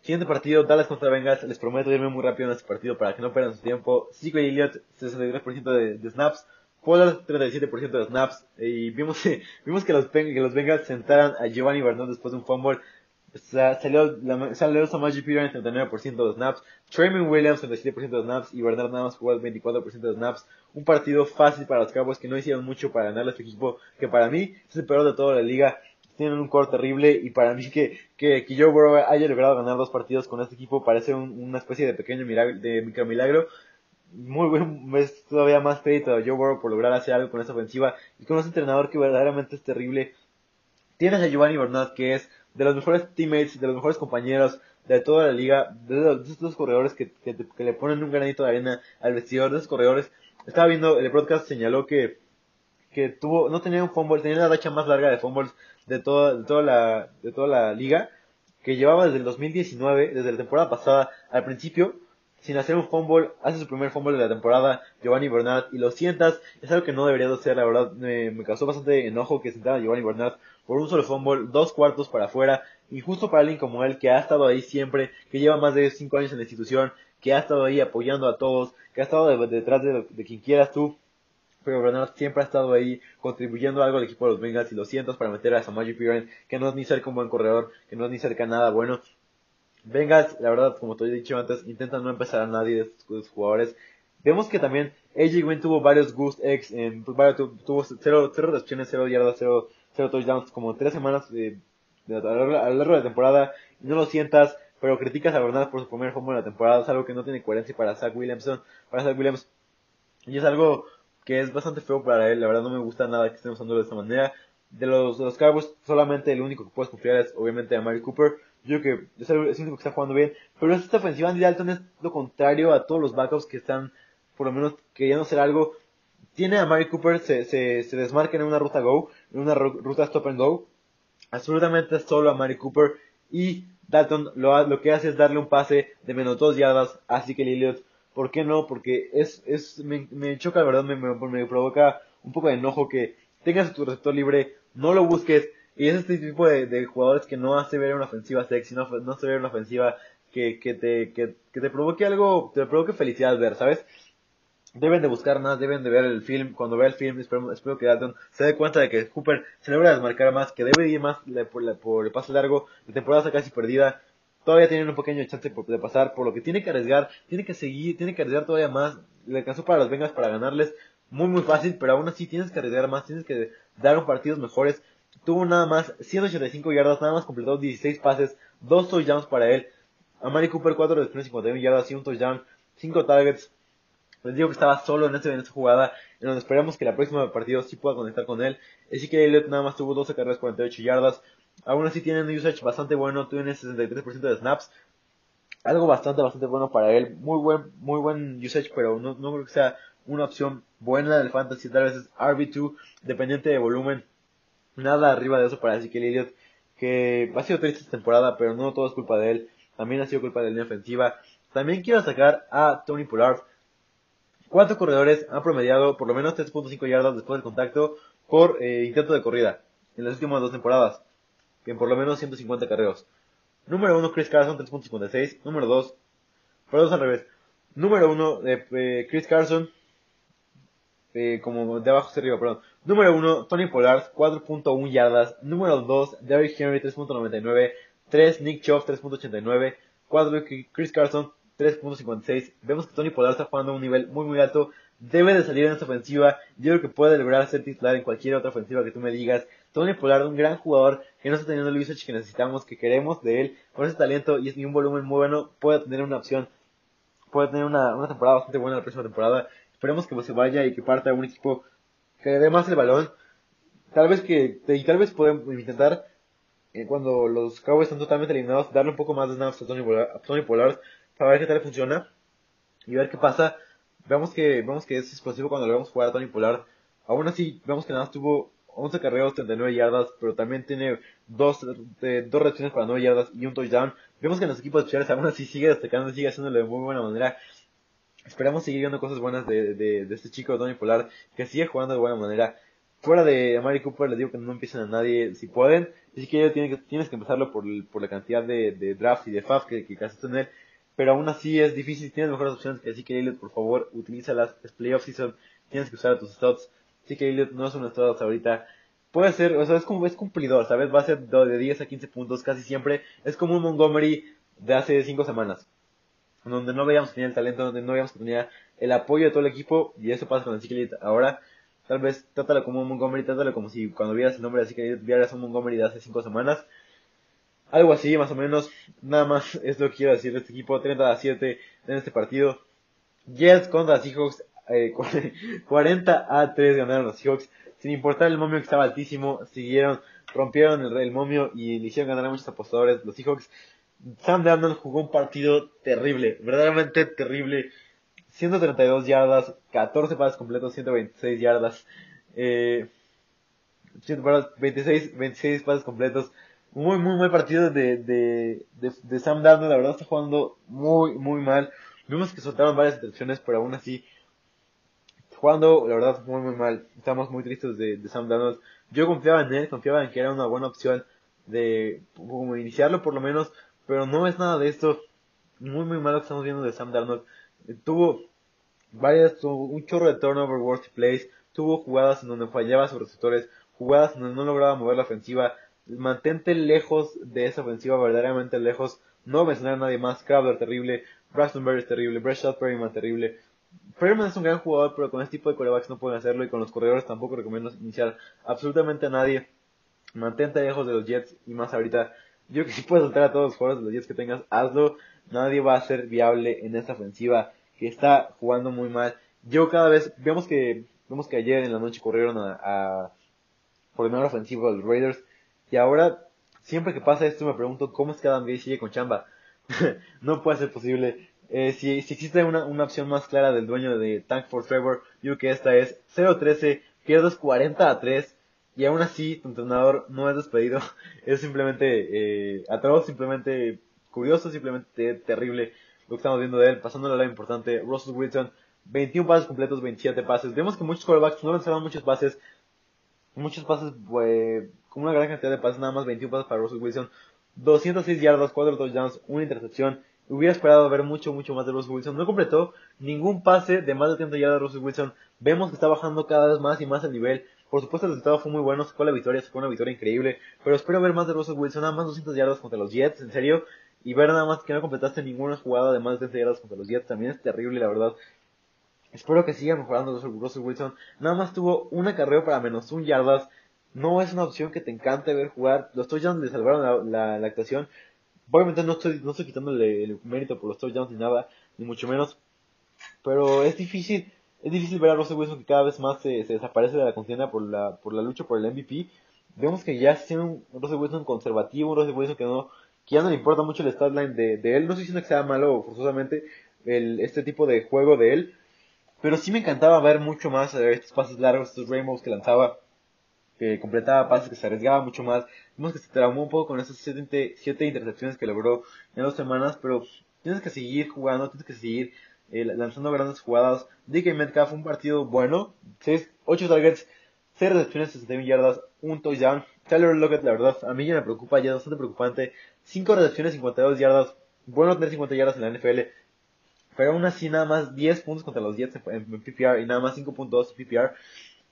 siguiente partido, Dallas contra Bengals. Les prometo irme muy rápido en este partido para que no pierdan su tiempo. Zico y Elliott, 63% de, de snaps. Pollard, 37% de snaps. Y vimos, vimos que los, que los Bengals sentaran a Giovanni Bernard después de un fumble. Salió, la, salió Samaji Piran en 39% de snaps, Trayman Williams 37% de snaps y Bernard nada más jugó el 24% de snaps. Un partido fácil para los Cowboys que no hicieron mucho para ganarle a este equipo, que para mí es el peor de toda la liga. Tienen un core terrible y para mí que, que, que Joe Burrow haya logrado ganar dos partidos con este equipo parece una especie de pequeño milagro, de micromilagro muy buen, es todavía más crédito a Joe Burrow por lograr hacer algo con esa ofensiva y con ese entrenador que verdaderamente es terrible. Tienes a Giovanni Bernard que es de los mejores teammates, de los mejores compañeros de toda la liga, de, estos corredores que, que, le ponen un granito de arena al vestidor, de esos corredores. Estaba viendo, el podcast señaló que, que tuvo, no tenía un fumble, tenía la racha más larga de fumbles de toda, de toda la, de toda la liga, que llevaba desde el 2019, desde la temporada pasada al principio, sin hacer un fumble, hace su primer fumble de la temporada, Giovanni Bernard, y lo sientas, es algo que no debería de ser, la verdad, me, causó bastante enojo que sentara Giovanni Bernard por un solo fumble, dos cuartos para afuera, y justo para alguien como él, que ha estado ahí siempre, que lleva más de cinco años en la institución, que ha estado ahí apoyando a todos, que ha estado detrás de, quien quieras tú, pero Bernard siempre ha estado ahí contribuyendo algo al equipo de los Bengals y lo sientas para meter a Samaji Piran, que no es ni cerca un buen corredor, que no es ni cerca nada bueno, Vengas, la verdad, como te he dicho antes, intentan no empezar a nadie de estos jugadores. Vemos que también AJ Wynn tuvo varios Ghost X, en, pues, tuvo cero, cero recepciones, cero yardas, cero, cero touchdowns, como tres semanas de, a, lo largo de la temporada, y no lo sientas, pero criticas a Bernard por su primer fumble de la temporada, es algo que no tiene coherencia para Zach Williamson, para Zach Williams, y es algo que es bastante feo para él, la verdad no me gusta nada que estén usándolo de esta manera. De los, de los Cowboys, solamente el único que puedes confiar es obviamente a Mary Cooper, yo creo que es el, único que está jugando bien. Pero esta ofensiva Andy Dalton es lo contrario a todos los backups que están, por lo menos, queriendo hacer algo. Tiene a Mari Cooper, se, se, se desmarca en una ruta go, en una ruta stop and go. Absolutamente solo a Mari Cooper. Y Dalton lo, lo que hace es darle un pase de menos dos yardas a que Elliott. ¿Por qué no? Porque es, es, me, me choca, la verdad, me, me, me provoca un poco de enojo que tengas tu receptor libre, no lo busques, y es este tipo de, de jugadores que no hace ver una ofensiva sexy, no, no hace ver una ofensiva que, que, te, que, que te provoque algo, te provoque felicidad ver, ¿sabes? Deben de buscar más, deben de ver el film. Cuando vea el film, espero, espero que Dalton se dé cuenta de que Cooper se logra desmarcar más, que debe ir más por, por el paso largo. La temporada está casi perdida. Todavía tienen un pequeño chance de pasar, por lo que tiene que arriesgar, tiene que seguir, tiene que arriesgar todavía más. Le alcanzó para los Vengas para ganarles, muy muy fácil, pero aún así tienes que arriesgar más, tienes que dar un partidos mejores tuvo nada más 185 yardas, nada más completó 16 pases, 2 touchdowns para él. A Mari Cooper 4 de 51 yardas y un touchdown, 5 targets. Les digo que estaba solo en, este, en esta jugada, en donde esperamos que la próxima partido sí pueda conectar con él. Así que Elliot nada más tuvo 12 carreras, 48 yardas. Aún así tiene un usage bastante bueno, tiene 63% de snaps. Algo bastante, bastante bueno para él. Muy buen, muy buen usage, pero no, no creo que sea una opción buena del fantasy. Tal vez es RB2, dependiente de volumen nada arriba de eso para Ezekiel Elliott, que ha sido triste esta temporada, pero no todo es culpa de él, también ha sido culpa de la línea ofensiva. También quiero sacar a Tony Pollard. Cuatro corredores han promediado por lo menos 3.5 yardas después del contacto por eh, intento de corrida en las últimas dos temporadas, en por lo menos 150 carreos. Número 1, Chris Carson, 3.56. Número 2, perdón, al revés. Número 1, eh, Chris Carson, eh, como de abajo hacia arriba, perdón. Número 1, Tony Pollard, 4.1 yardas. Número 2, Derrick Henry, 3.99. 3, Nick Chubb, 3.89. 4, Chris Carson, 3.56. Vemos que Tony Pollard está jugando a un nivel muy muy alto. Debe de salir en esta ofensiva. Yo creo que puede lograr ser titular en cualquier otra ofensiva que tú me digas. Tony Pollard, un gran jugador que no está teniendo el usage que necesitamos, que queremos de él. Con ese talento y un volumen muy bueno, puede tener una opción. Puede tener una, una temporada bastante buena la próxima temporada. Esperemos que se vaya y que parta un equipo que dé más el balón. Tal vez que, y tal vez podemos intentar, eh, cuando los Cowboys están totalmente eliminados, darle un poco más de snaps a Tony, Pollard, para ver qué tal funciona y ver qué pasa. Vemos que, vemos que es explosivo cuando lo vemos jugar a Tony Pollard. Aún así, vemos que nada más tuvo 11 carreras, 39 yardas, pero también tiene dos, de, dos reacciones para 9 yardas y un touchdown. Vemos que en los equipos especiales aún así sigue destacando, sigue haciéndolo de muy buena manera. Esperamos seguir viendo cosas buenas de, de, de este chico Tony Polar, que sigue jugando de buena manera. Fuera de Mari Cooper, les digo que no empiecen a nadie si pueden. Y si quieres, tienes que, tienes que empezarlo por, por la cantidad de, de drafts y de FAF que, que casi en él. Pero aún así es difícil, tienes mejores opciones que así que Elliot, por favor, utilízalas. Es playoff season, tienes que usar tus stats. Así que Elliot no es un stats ahorita. puede ser, o sea, es como es cumplidor, ¿sabes? Va a ser de 10 a 15 puntos casi siempre. Es como un Montgomery de hace 5 semanas, donde no veíamos que tenía el talento, donde no veíamos que tenía el apoyo de todo el equipo, y eso pasa con el Elite ahora. Tal vez trátalo como un Montgomery, trátalo como si cuando vieras el nombre de Elite vieras un Montgomery de hace 5 semanas. Algo así, más o menos. Nada más es lo que quiero decir de este equipo. 30 a 7 en este partido. Jets contra Seahawks. 40 eh, a 3 ganaron los Seahawks. Sin importar el momio que estaba altísimo, siguieron, rompieron el, el momio y le hicieron ganar a muchos apostadores. Los Seahawks. Sam Darnold jugó un partido terrible, verdaderamente terrible. 132 yardas, 14 pases completos, 126 yardas. Eh, 26, 26 pases completos, muy, muy mal partido de, de, de, Sam Darnold. La verdad está jugando muy, muy mal. Vimos que soltaron varias intercepciones, pero aún así, jugando, la verdad, muy, muy mal. Estamos muy tristes de, de Sam Darnold. Yo confiaba en él, confiaba en que era una buena opción de como iniciarlo por lo menos, pero no es nada de esto. Muy, muy malo que estamos viendo de Sam Darnold. Eh, tuvo varias, tuvo un chorro de turnover, worst plays, tuvo jugadas en donde fallaba sus receptores, jugadas en donde no lograba mover la ofensiva, mantente lejos de esa ofensiva, verdaderamente lejos. No mencionar a nadie más. Crowder terrible. Braxton es terrible. Breshad Perryman terrible. Perryman es un gran jugador, pero con este tipo de corebacks no pueden hacerlo. Y con los corredores tampoco recomiendo iniciar absolutamente a nadie. Mantente lejos de los Jets. Y más ahorita. Yo que si puedes soltar a todos los jugadores de los Jets que tengas, hazlo. Nadie va a ser viable en esta ofensiva que está jugando muy mal. Yo cada vez, vemos que, vemos que ayer en la noche corrieron a, a el ofensivo de los Raiders y ahora, siempre que pasa esto, me pregunto cómo es que Adam Gates sigue con chamba. no puede ser posible. Eh, si, si existe una, una opción más clara del dueño de Tank for Trevor, yo que esta es 0-13, pierdes 40 a 3, y aún así tu entrenador no es despedido. es simplemente eh, atroz, simplemente curioso, simplemente terrible lo que estamos viendo de él. Pasando a la importante, Russell Wilson, 21 pases completos, 27 pases. Vemos que muchos quarterbacks no lanzaron muchos pases, muchos pases pues, con una gran cantidad de pases, nada más 21 pases para Russell Wilson, 206 yardas, 4 touchdowns, una intercepción. Hubiera esperado ver mucho, mucho más de Russell Wilson. No completó ningún pase de más de 30 yardas de Russell Wilson. Vemos que está bajando cada vez más y más el nivel. Por supuesto el resultado fue muy bueno, sacó la victoria, sacó una victoria increíble. Pero espero ver más de Russell Wilson, nada más 200 yardas contra los Jets, en serio. Y ver nada más que no completaste ninguna jugada de más de 30 yardas contra los Jets. También es terrible, la verdad. Espero que siga mejorando Russell Wilson. Nada más tuvo una carrera para menos un yardas no es una opción que te encante ver jugar. Los touchdowns le salvaron la, la, actuación. Obviamente no estoy, no estoy quitándole el mérito por los touchdowns ni nada, ni mucho menos. Pero es difícil, es difícil ver a Russell Wilson que cada vez más se, se desaparece de la contienda por la, por la lucha por el MVP. Vemos que ya es un Russell Wilson conservativo, un Russell Wilson que no, que ya no le importa mucho el statline de, de él. No estoy diciendo que sea malo forzosamente el, este tipo de juego de él. Pero sí me encantaba ver mucho más eh, estos pases largos, estos rainbows que lanzaba que completaba pases, que se arriesgaba mucho más. Vimos que se traumó un poco con esas siete, siete intercepciones que logró en dos semanas, pero tienes que seguir jugando, tienes que seguir eh, lanzando grandes jugadas. DK Metcalf un partido bueno, 6, 8 targets, 6 recepciones, 61 yardas, un touchdown. Tyler Lockett, la verdad, a mí ya me preocupa, ya es bastante preocupante. 5 recepciones, 52 yardas. Bueno tener 50 yardas en la NFL. Pero aún así, nada más 10 puntos contra los Jets en PPR y nada más 5.2 en PPR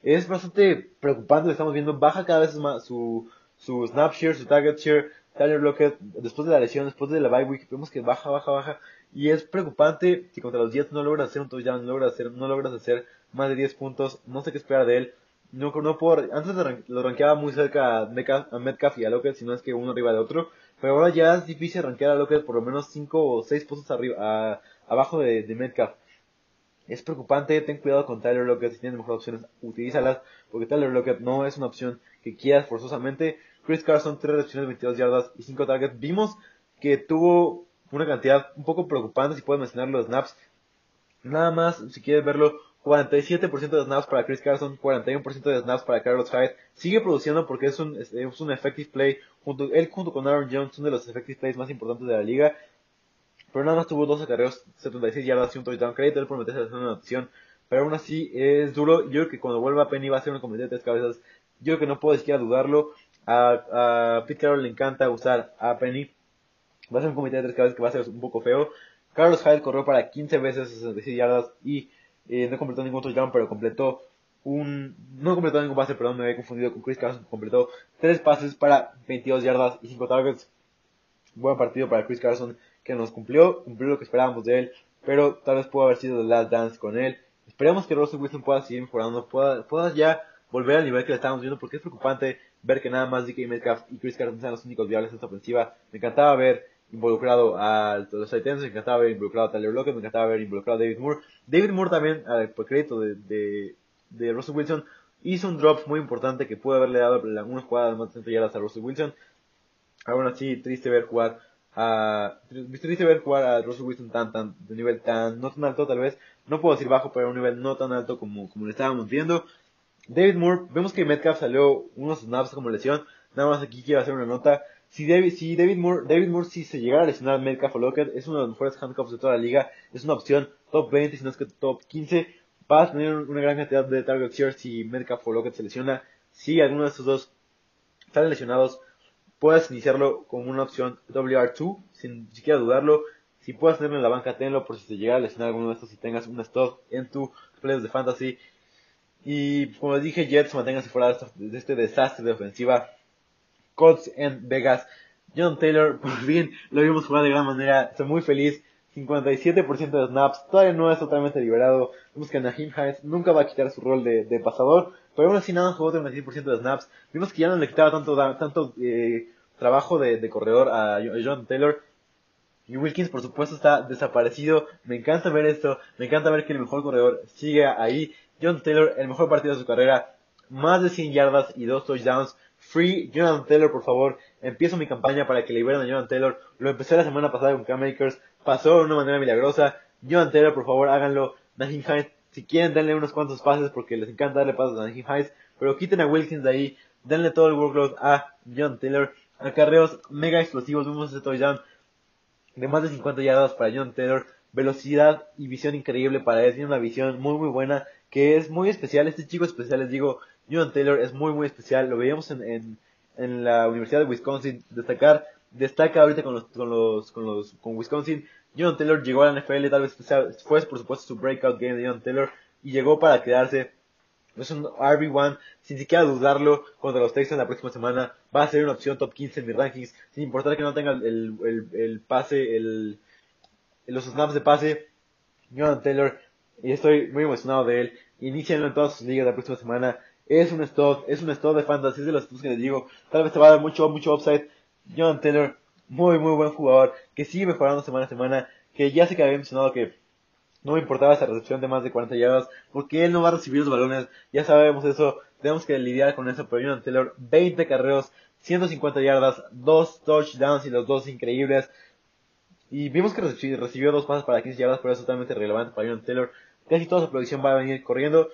es bastante preocupante. Estamos viendo, baja cada vez más su, su snap share, su target share. Tyler Lockett, después de la lesión, después de la bye week, vemos que baja, baja, baja. Y es preocupante si contra los Jets no logras hacer un touchdown, no logras hacer, no logras hacer más de 10 puntos. No sé qué esperar de él. No, no por, antes lo rankeaba muy cerca a Metcalf, y a Lockett, si no es que uno arriba de otro. Pero ahora ya es difícil rankear a Lockett por lo menos 5 o 6 puntos arriba, abajo de, de Metcalf. Es preocupante, ten cuidado con Tyler Lockett, si tienes mejores opciones, utilízalas, porque Tyler Lockett no es una opción que quieras forzosamente. Chris Carson, 3 recepciones, 22 yardas y 5 targets. Vimos que tuvo una cantidad un poco preocupante, si puedes mencionar los snaps. Nada más, si quieres verlo, 47% de snaps para Chris Carson, 41% de snaps para Carlos Hyde. Sigue produciendo porque es un, es, un effective play. Junto, él junto con Aaron Jones, uno de los effective plays más importantes de la liga. Pero nada más tuvo 12 carreos, 76 yardas y un touchdown. Crédito él por meterse en una opción. Pero aún así es duro. Yo creo que cuando vuelva Penny va a ser un comité de tres cabezas. Yo creo que no puedo siquiera dudarlo. A, a Pete Carroll le encanta usar a Penny. Va a ser un comité de tres cabezas que va a ser un poco feo. Carlos Hyde corrió para 15 veces 66 yardas y eh, no completó ningún touchdown, pero completó un, no completó ningún pase, perdón, me había confundido con Chris Carson, completó tres pases para 22 yardas y 5 targets. Buen partido para Chris Carson, que nos cumplió, cumplió lo que esperábamos de él, pero tal vez pudo haber sido el last dance con él. Esperemos que Russell Wilson pueda seguir mejorando, pueda, pueda ya volver al nivel que le estábamos viendo, porque es preocupante ver que nada más DK Metcalf y Chris Carson sean los únicos viables en esta ofensiva. Me encantaba ver involucrado a los Titans, me encantaba ver involucrado a Tyler Lockett, me encantaba ver involucrado a David Moore. David Moore también, por crédito de, de, Russell Wilson, hizo un drop muy importante que pudo haberle dado una jugada de más de 30 yardas a Russell Wilson. Aún así, triste ver jugar a, triste ver jugar a Russell Wilson tan, tan, de nivel tan, no tan alto tal vez, no puedo decir bajo, pero a un nivel no tan alto como, como le estábamos viendo. David Moore, vemos que Metcalf salió unos snaps como lesión, nada más aquí quiero hacer una nota, si David, si David Moore, David Moore si se llegara a lesionar Metcalf o Lockett, es uno de los mejores handcuffs de toda la liga, es una opción top 20, si no es que top 15, vas a tener una gran cantidad de target shares si Metcalf o Lockett se lesiona, si alguno de estos dos están lesionados, puedes iniciarlo como una opción WR2, sin siquiera dudarlo, si puedes tenerlo en la banca, tenlo por si se llegara a lesionar alguno de estos y tengas un stock en tu plays de fantasy. Y como les dije, Jets manténganse fuera de este desastre de ofensiva Colts en Vegas. John Taylor, por fin lo vimos jugar de gran manera. Estoy muy feliz. 57% de snaps. Todavía no es totalmente liberado. Vemos que Nahim Hines nunca va a quitar su rol de, pasador. Pero aún así nada jugó 36% de snaps. Vimos que ya no le quitaba tanto, tanto eh, trabajo de, corredor a John Taylor. Y Wilkins, por supuesto, está desaparecido. Me encanta ver esto. Me encanta ver que el mejor corredor sigue ahí. John Taylor, el mejor partido de su carrera. Más de 100 yardas y 2 touchdowns. Free Jonathan Taylor, por favor. Empiezo mi campaña para que liberen a Jonathan Taylor. Lo empecé la semana pasada con Cam Makers. Pasó de una manera milagrosa. Jonathan Taylor, por favor, háganlo. Najim Hines, si quieren, denle unos cuantos pases porque les encanta darle pases a Najim Hines. Pero quiten a Wilkins de ahí. Denle todo el workload a Jonathan Taylor. Acarreos mega explosivos. Vemos este touchdown de más de 50 yardas para Jonathan Taylor. Velocidad y visión increíble para él. Tiene una visión muy, muy buena. Que es muy especial. Este chico especial, les digo, Jonathan Taylor es muy muy especial, lo veíamos en, en, en, la Universidad de Wisconsin destacar, destaca ahorita con los, con los, con los, con Wisconsin. Jonathan Taylor llegó a la NFL, tal vez fue por supuesto su breakout game de Jonathan Taylor y llegó para quedarse. Es un RB1, sin siquiera dudarlo, contra los Texans la próxima semana. Va a ser una opción top 15 en mis rankings, sin importar que no tenga el, el, el pase, el, los snaps de pase. Jonathan Taylor, y estoy muy emocionado de él. Inicienlo en todas sus ligas la próxima semana. Es un stock, es un stock de fantasy, es de los que les digo. Tal vez te va a dar mucho, mucho upside. John Taylor, muy, muy buen jugador, que sigue mejorando semana a semana, que ya sé que había mencionado que no me importaba esa recepción de más de 40 yardas, porque él no va a recibir los balones, ya sabemos eso, tenemos que lidiar con eso, pero John Taylor, 20 carreos, 150 yardas, 2 touchdowns y los dos increíbles. Y vimos que recibió dos pases para 15 yardas, pero es totalmente relevante para John Taylor. Casi toda su producción va a venir corriendo.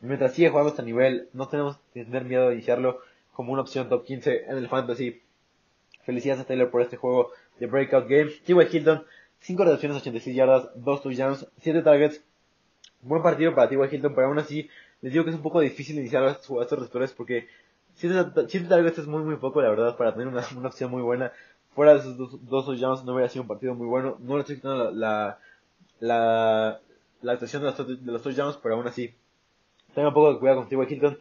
Mientras sigue jugando a este nivel, no tenemos que tener miedo de iniciarlo como una opción top 15 en el fantasy. Felicidades a Taylor por este juego de Breakout Game. T.Y. Hilton, 5 recepciones, 86 yardas, 2 touchdowns, 7 targets. Buen partido para T.Y. Hilton, pero aún así les digo que es un poco difícil iniciar a estos, receptores porque 7, targets es muy muy poco, la verdad, para tener una, una opción muy buena. Fuera de esos dos, touchdowns no hubiera sido un partido muy bueno. No le estoy quitando la, la, la, actuación de los, de los touchdowns, pero aún así tenga un poco de cuidado con T.Y. Hilton.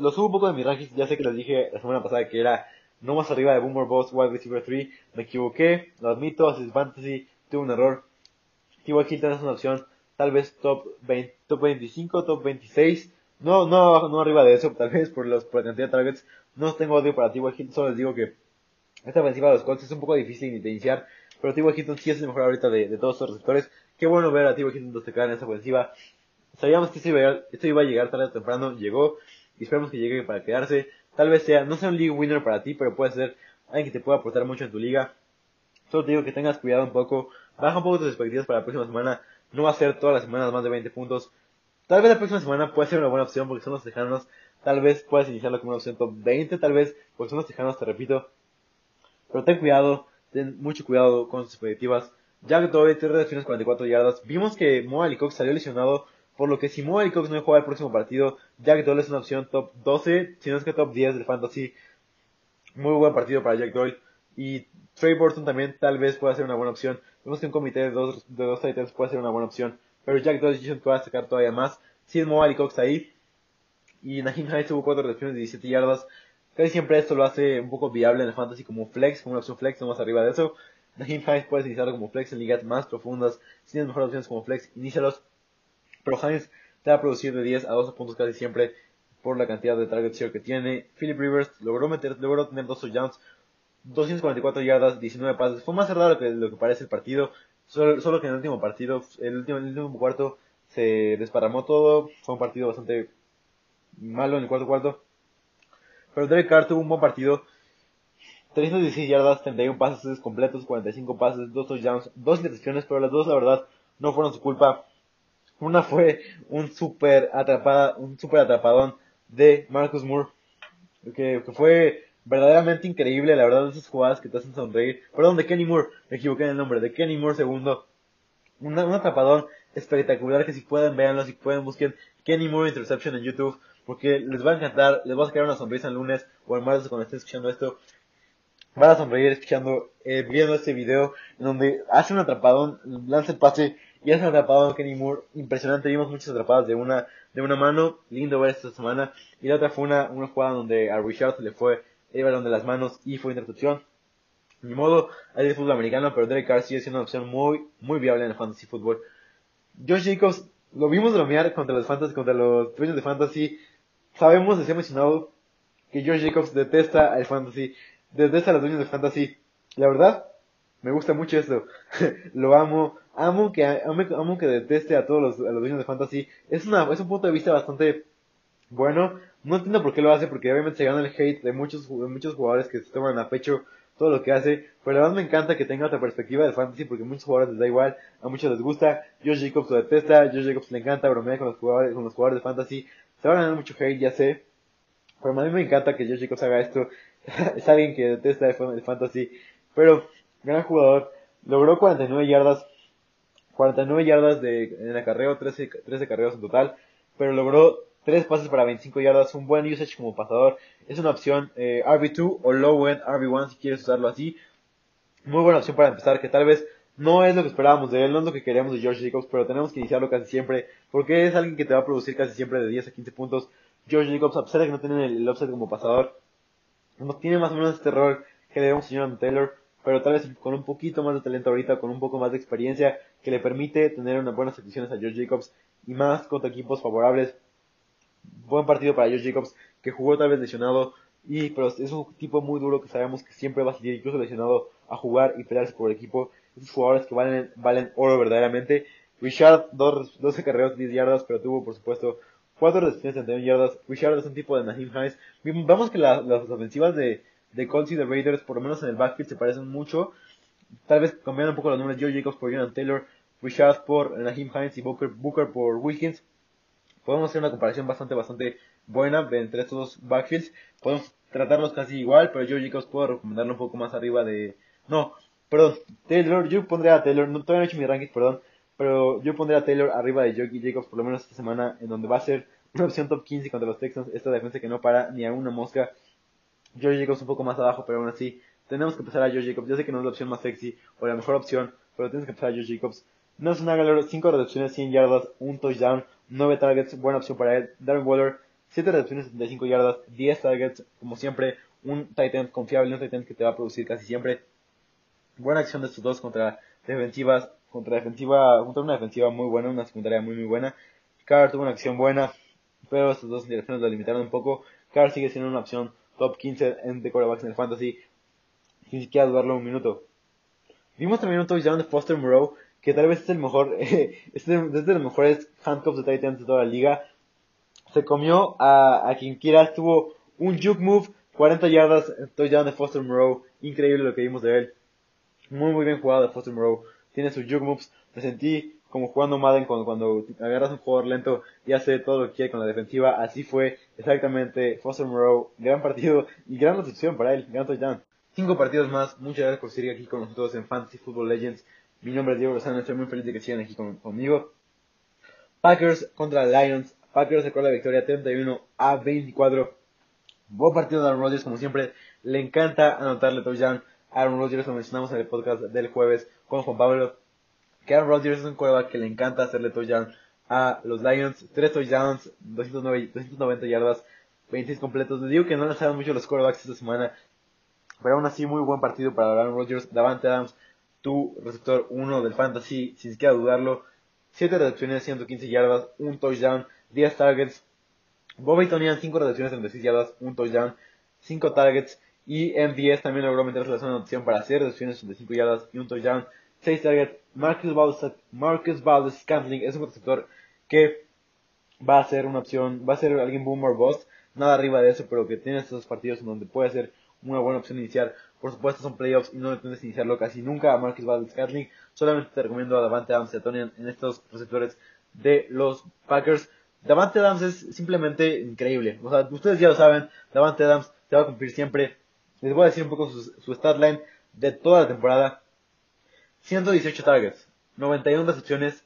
lo subo un poco de mi rankings, ya sé que les dije la semana pasada que era no más arriba de Boomer Boss Wide Receiver 3. Me equivoqué, lo admito, así Fantasy, tuve un error. T.Y. Hilton es una opción, tal vez top 20, top 25, top 26. No, no, no arriba de eso, tal vez por, los, por la cantidad de targets. No tengo odio para T.Y. Hilton, solo les digo que esta ofensiva de los Colts es un poco difícil de iniciar. Pero T.Y. Hilton sí es el mejor ahorita de, de todos los receptores. Qué bueno ver a T.Y. Hilton destacar en esta ofensiva. Sabíamos que esto iba, a, llegar tarde o temprano, llegó y esperamos que llegue para quedarse. Tal vez sea, no sea un league winner para ti, pero puede ser alguien que te pueda aportar mucho en tu liga. Solo te digo que tengas cuidado un poco, baja un poco tus expectativas para la próxima semana. No va a ser todas las semanas más de 20 puntos. Tal vez la próxima semana puede ser una buena opción porque son los tejanos. Tal vez puedes iniciarlo como una opción top 20, tal vez porque son los tejanos, te repito. Pero ten cuidado, ten mucho cuidado con tus expectativas. Jack Doyle, 3 recepciones, 44 yardas. Vimos que Moa Cox salió lesionado por lo que si Moe Cox no juega el próximo partido, Jack Doyle es una opción top 12, si no es que top 10 del fantasy. Muy buen partido para Jack Doyle. Y Trey Burton también tal vez pueda ser una buena opción. Vemos que un comité de dos, de dos Titans puede ser una buena opción. Pero Jack Doyle que va a sacar todavía más. Sid Mobile y Cox ahí. Y Nahim Hines tuvo 4 recepciones de 17 yardas. Casi siempre esto lo hace un poco viable en el fantasy como flex, como una opción flex, no más arriba de eso. Nahim Hines puedes iniciarlo como flex en ligas más profundas. Si tienes mejores opciones como flex, inícialos. Pero Hines te va a producir de 10 a 12 puntos casi siempre por la cantidad de target share que tiene. Philip Rivers logró meter, logró tener dos touchdowns, 244 yardas, 19 pases. Fue más cerrado que lo que parece el partido. Solo, que en el último partido, el último, último cuarto, se desparramó todo. Fue un partido bastante malo en el cuarto cuarto. Pero Derek Carr tuvo un buen partido. 316 yardas, 31 pases completos, 45 pases, 2 touchdowns, 2 intercepciones, pero las dos, la verdad, no fueron su culpa. Una fue un super atrapada, un super atrapadón de Marcus Moore, que, fue verdaderamente increíble, la verdad, esas jugadas que te hacen sonreír. Perdón, de Kenny Moore, me equivoqué en el nombre, de Kenny Moore segundo. un atrapadón espectacular que si pueden, véanlo, si pueden, busquen Kenny Moore Interception en YouTube, porque les va a encantar, les va a sacar una sonrisa el lunes o el martes cuando estén escuchando esto. Van a sonreír escuchando, eh, viendo este video en donde hace un atrapadón, lanza el pase y hace un atrapadón Kenny Moore impresionante. Vimos muchas atrapadas de una, de una mano, lindo ver esta semana. Y la otra fue una, una jugada donde a Richard le fue el balón de las manos y fue intercepción. Ni modo, hay de fútbol americano, pero Derek Carr sigue siendo una opción muy, muy viable en el fantasy fútbol. Josh Jacobs, lo vimos bromear contra los fantasy, contra los dueños de fantasy. Sabemos, he mencionado, que Josh Jacobs detesta el fantasy, detesta a los dueños de fantasy. La verdad, me gusta mucho esto. lo amo, amo que, amo, amo, que deteste a todos los, a los dueños de fantasy. Es una, es un punto de vista bastante bueno. No entiendo por qué lo hace, porque obviamente se gana el hate de muchos, de muchos jugadores que se toman a pecho todo lo que hace. Pero la verdad me encanta que tenga otra perspectiva del fantasy porque muchos jugadores les da igual, a muchos les gusta. Josh Jacobs lo detesta, Josh Jacobs le encanta bromear con los jugadores, con los jugadores de fantasy. Se va a ganar mucho hate, ya sé. Pero a mí me encanta que Josh Jacobs haga esto. es alguien que detesta el fantasy. Pero, gran jugador. Logró 49 yardas. 49 yardas de, en el acarreo, 13, 13 carreos en total. Pero logró 3 pases para 25 yardas, un buen usage como pasador. Es una opción eh, RB2 o low end RB1 si quieres usarlo así. Muy buena opción para empezar, que tal vez no es lo que esperábamos de él, no es lo que queríamos de George Jacobs, pero tenemos que iniciarlo casi siempre, porque es alguien que te va a producir casi siempre de 10 a 15 puntos. George Jacobs, a pesar de que no tiene el, offset como pasador, tiene más o menos este rol que le debemos señor Taylor, pero tal vez con un poquito más de talento ahorita, con un poco más de experiencia, que le permite tener unas buenas decisiones a George Jacobs y más contra equipos favorables buen partido para Josh Jacobs, que jugó tal vez lesionado, y pero es un tipo muy duro que sabemos que siempre va a salir incluso lesionado a jugar y pelearse por el equipo. Esos jugadores que valen, valen oro verdaderamente. Richard, 12 carreras, 10 yardas, pero tuvo por supuesto 4 recepciones, 31 yardas. Richard es un tipo de Naheem Hines. Vamos que las ofensivas de, de Colts y de Raiders, por lo menos en el backfield, se parecen mucho. Tal vez cambiando un poco los nombres, Joe Jacobs por Jonathan Taylor, Richard por Naheem Hines y Booker, Booker por Wilkins podemos hacer una comparación bastante, bastante buena entre estos dos backfields. Podemos tratarlos casi igual, pero yo, chicos, puedo recomendarlo un poco más arriba de... No, perdón, Taylor, yo pondría a Taylor, no, todavía no he hecho mi ranking, perdón, pero yo pondría a Taylor arriba de Jockey Jacobs por lo menos esta semana, en donde va a ser una opción top 15 contra los Texans, esta defensa que no para ni a una mosca. George Jacobs un poco más abajo, pero aún así, tenemos que empezar a George Jacobs. Yo sé que no es la opción más sexy o la mejor opción, pero tenemos que empezar a George Jacobs. No es una galera, 5 recepciones, 100 yardas, un touchdown, 9 targets, buena opción para él. Darren Waller, 7 recepciones, 75 yardas, 10 targets, como siempre, un tight end confiable, un tight end que te va a producir casi siempre. Buena acción de estos dos contra defensivas, contra defensiva, contra una defensiva muy buena, una secundaria muy muy buena. Carr tuvo una acción buena, pero estos dos direcciones lo limitaron un poco. Carr sigue siendo una opción top 15 en de quarterbacks en el fantasy, sin siquiera dudarlo un minuto. Vimos también un touchdown de Foster Moreau, que tal vez es el mejor, es de, los mejores handcuffs de Titans de toda la liga. Se comió a, a quien quiera, tuvo un juke move, 40 yardas, touchdown de Foster Moreau, increíble lo que vimos de él. Muy muy bien jugado de Foster Moreau, tiene sus juke moves, me sentí como jugando Madden cuando, cuando agarras un jugador lento y hace todo lo que quiere con la defensiva, así fue exactamente Foster Moreau, gran partido y gran recepción para él, gran touchdown. Cinco partidos más, muchas gracias por seguir aquí con nosotros en Fantasy Football Legends. Mi nombre es Diego Lozano, estoy muy feliz de que sigan aquí conmigo. Packers contra Lions. Packers sacó la victoria 31 a 24. Buen partido de Aaron Rodgers, como siempre. Le encanta anotarle touchdown. Aaron Rodgers lo mencionamos en el podcast del jueves con Juan Pablo. Que Aaron Rodgers es un quarterback que le encanta hacerle touchdown a los Lions. 3 touchdowns, 209, 290 yardas, 26 completos. Les digo que no lanzaron mucho los quarterbacks esta semana. Pero aún así, muy buen partido para Aaron Rodgers. Davante Adams, tu receptor 1 del Fantasy, sin siquiera dudarlo. 7 recepciones, 115 yardas, un touchdown, 10 targets. Bobby Tonian, 5 recepciones, 36 yardas, un touchdown, 5 targets. Y MVS también logró meterse la zona de opción para hacer recepciones, 65 yardas y un touchdown, 6 targets. Marcus Valdez, Marcus Valdez Scantling es un receptor que va a ser una opción, va a ser alguien boomer bust, nada arriba de eso, pero que tiene estos partidos en donde puede ser una buena opción iniciar. Por supuesto son playoffs y no debes iniciarlo casi nunca a Marcus Valdez Scantling. Solamente te recomiendo a Davante Adams y a Tony en estos receptores de los Packers. Davante Adams es simplemente increíble. O sea, ustedes ya lo saben, Davante Adams se va a cumplir siempre. Les voy a decir un poco su, su stat line de toda la temporada. 118 targets, 91 recepciones,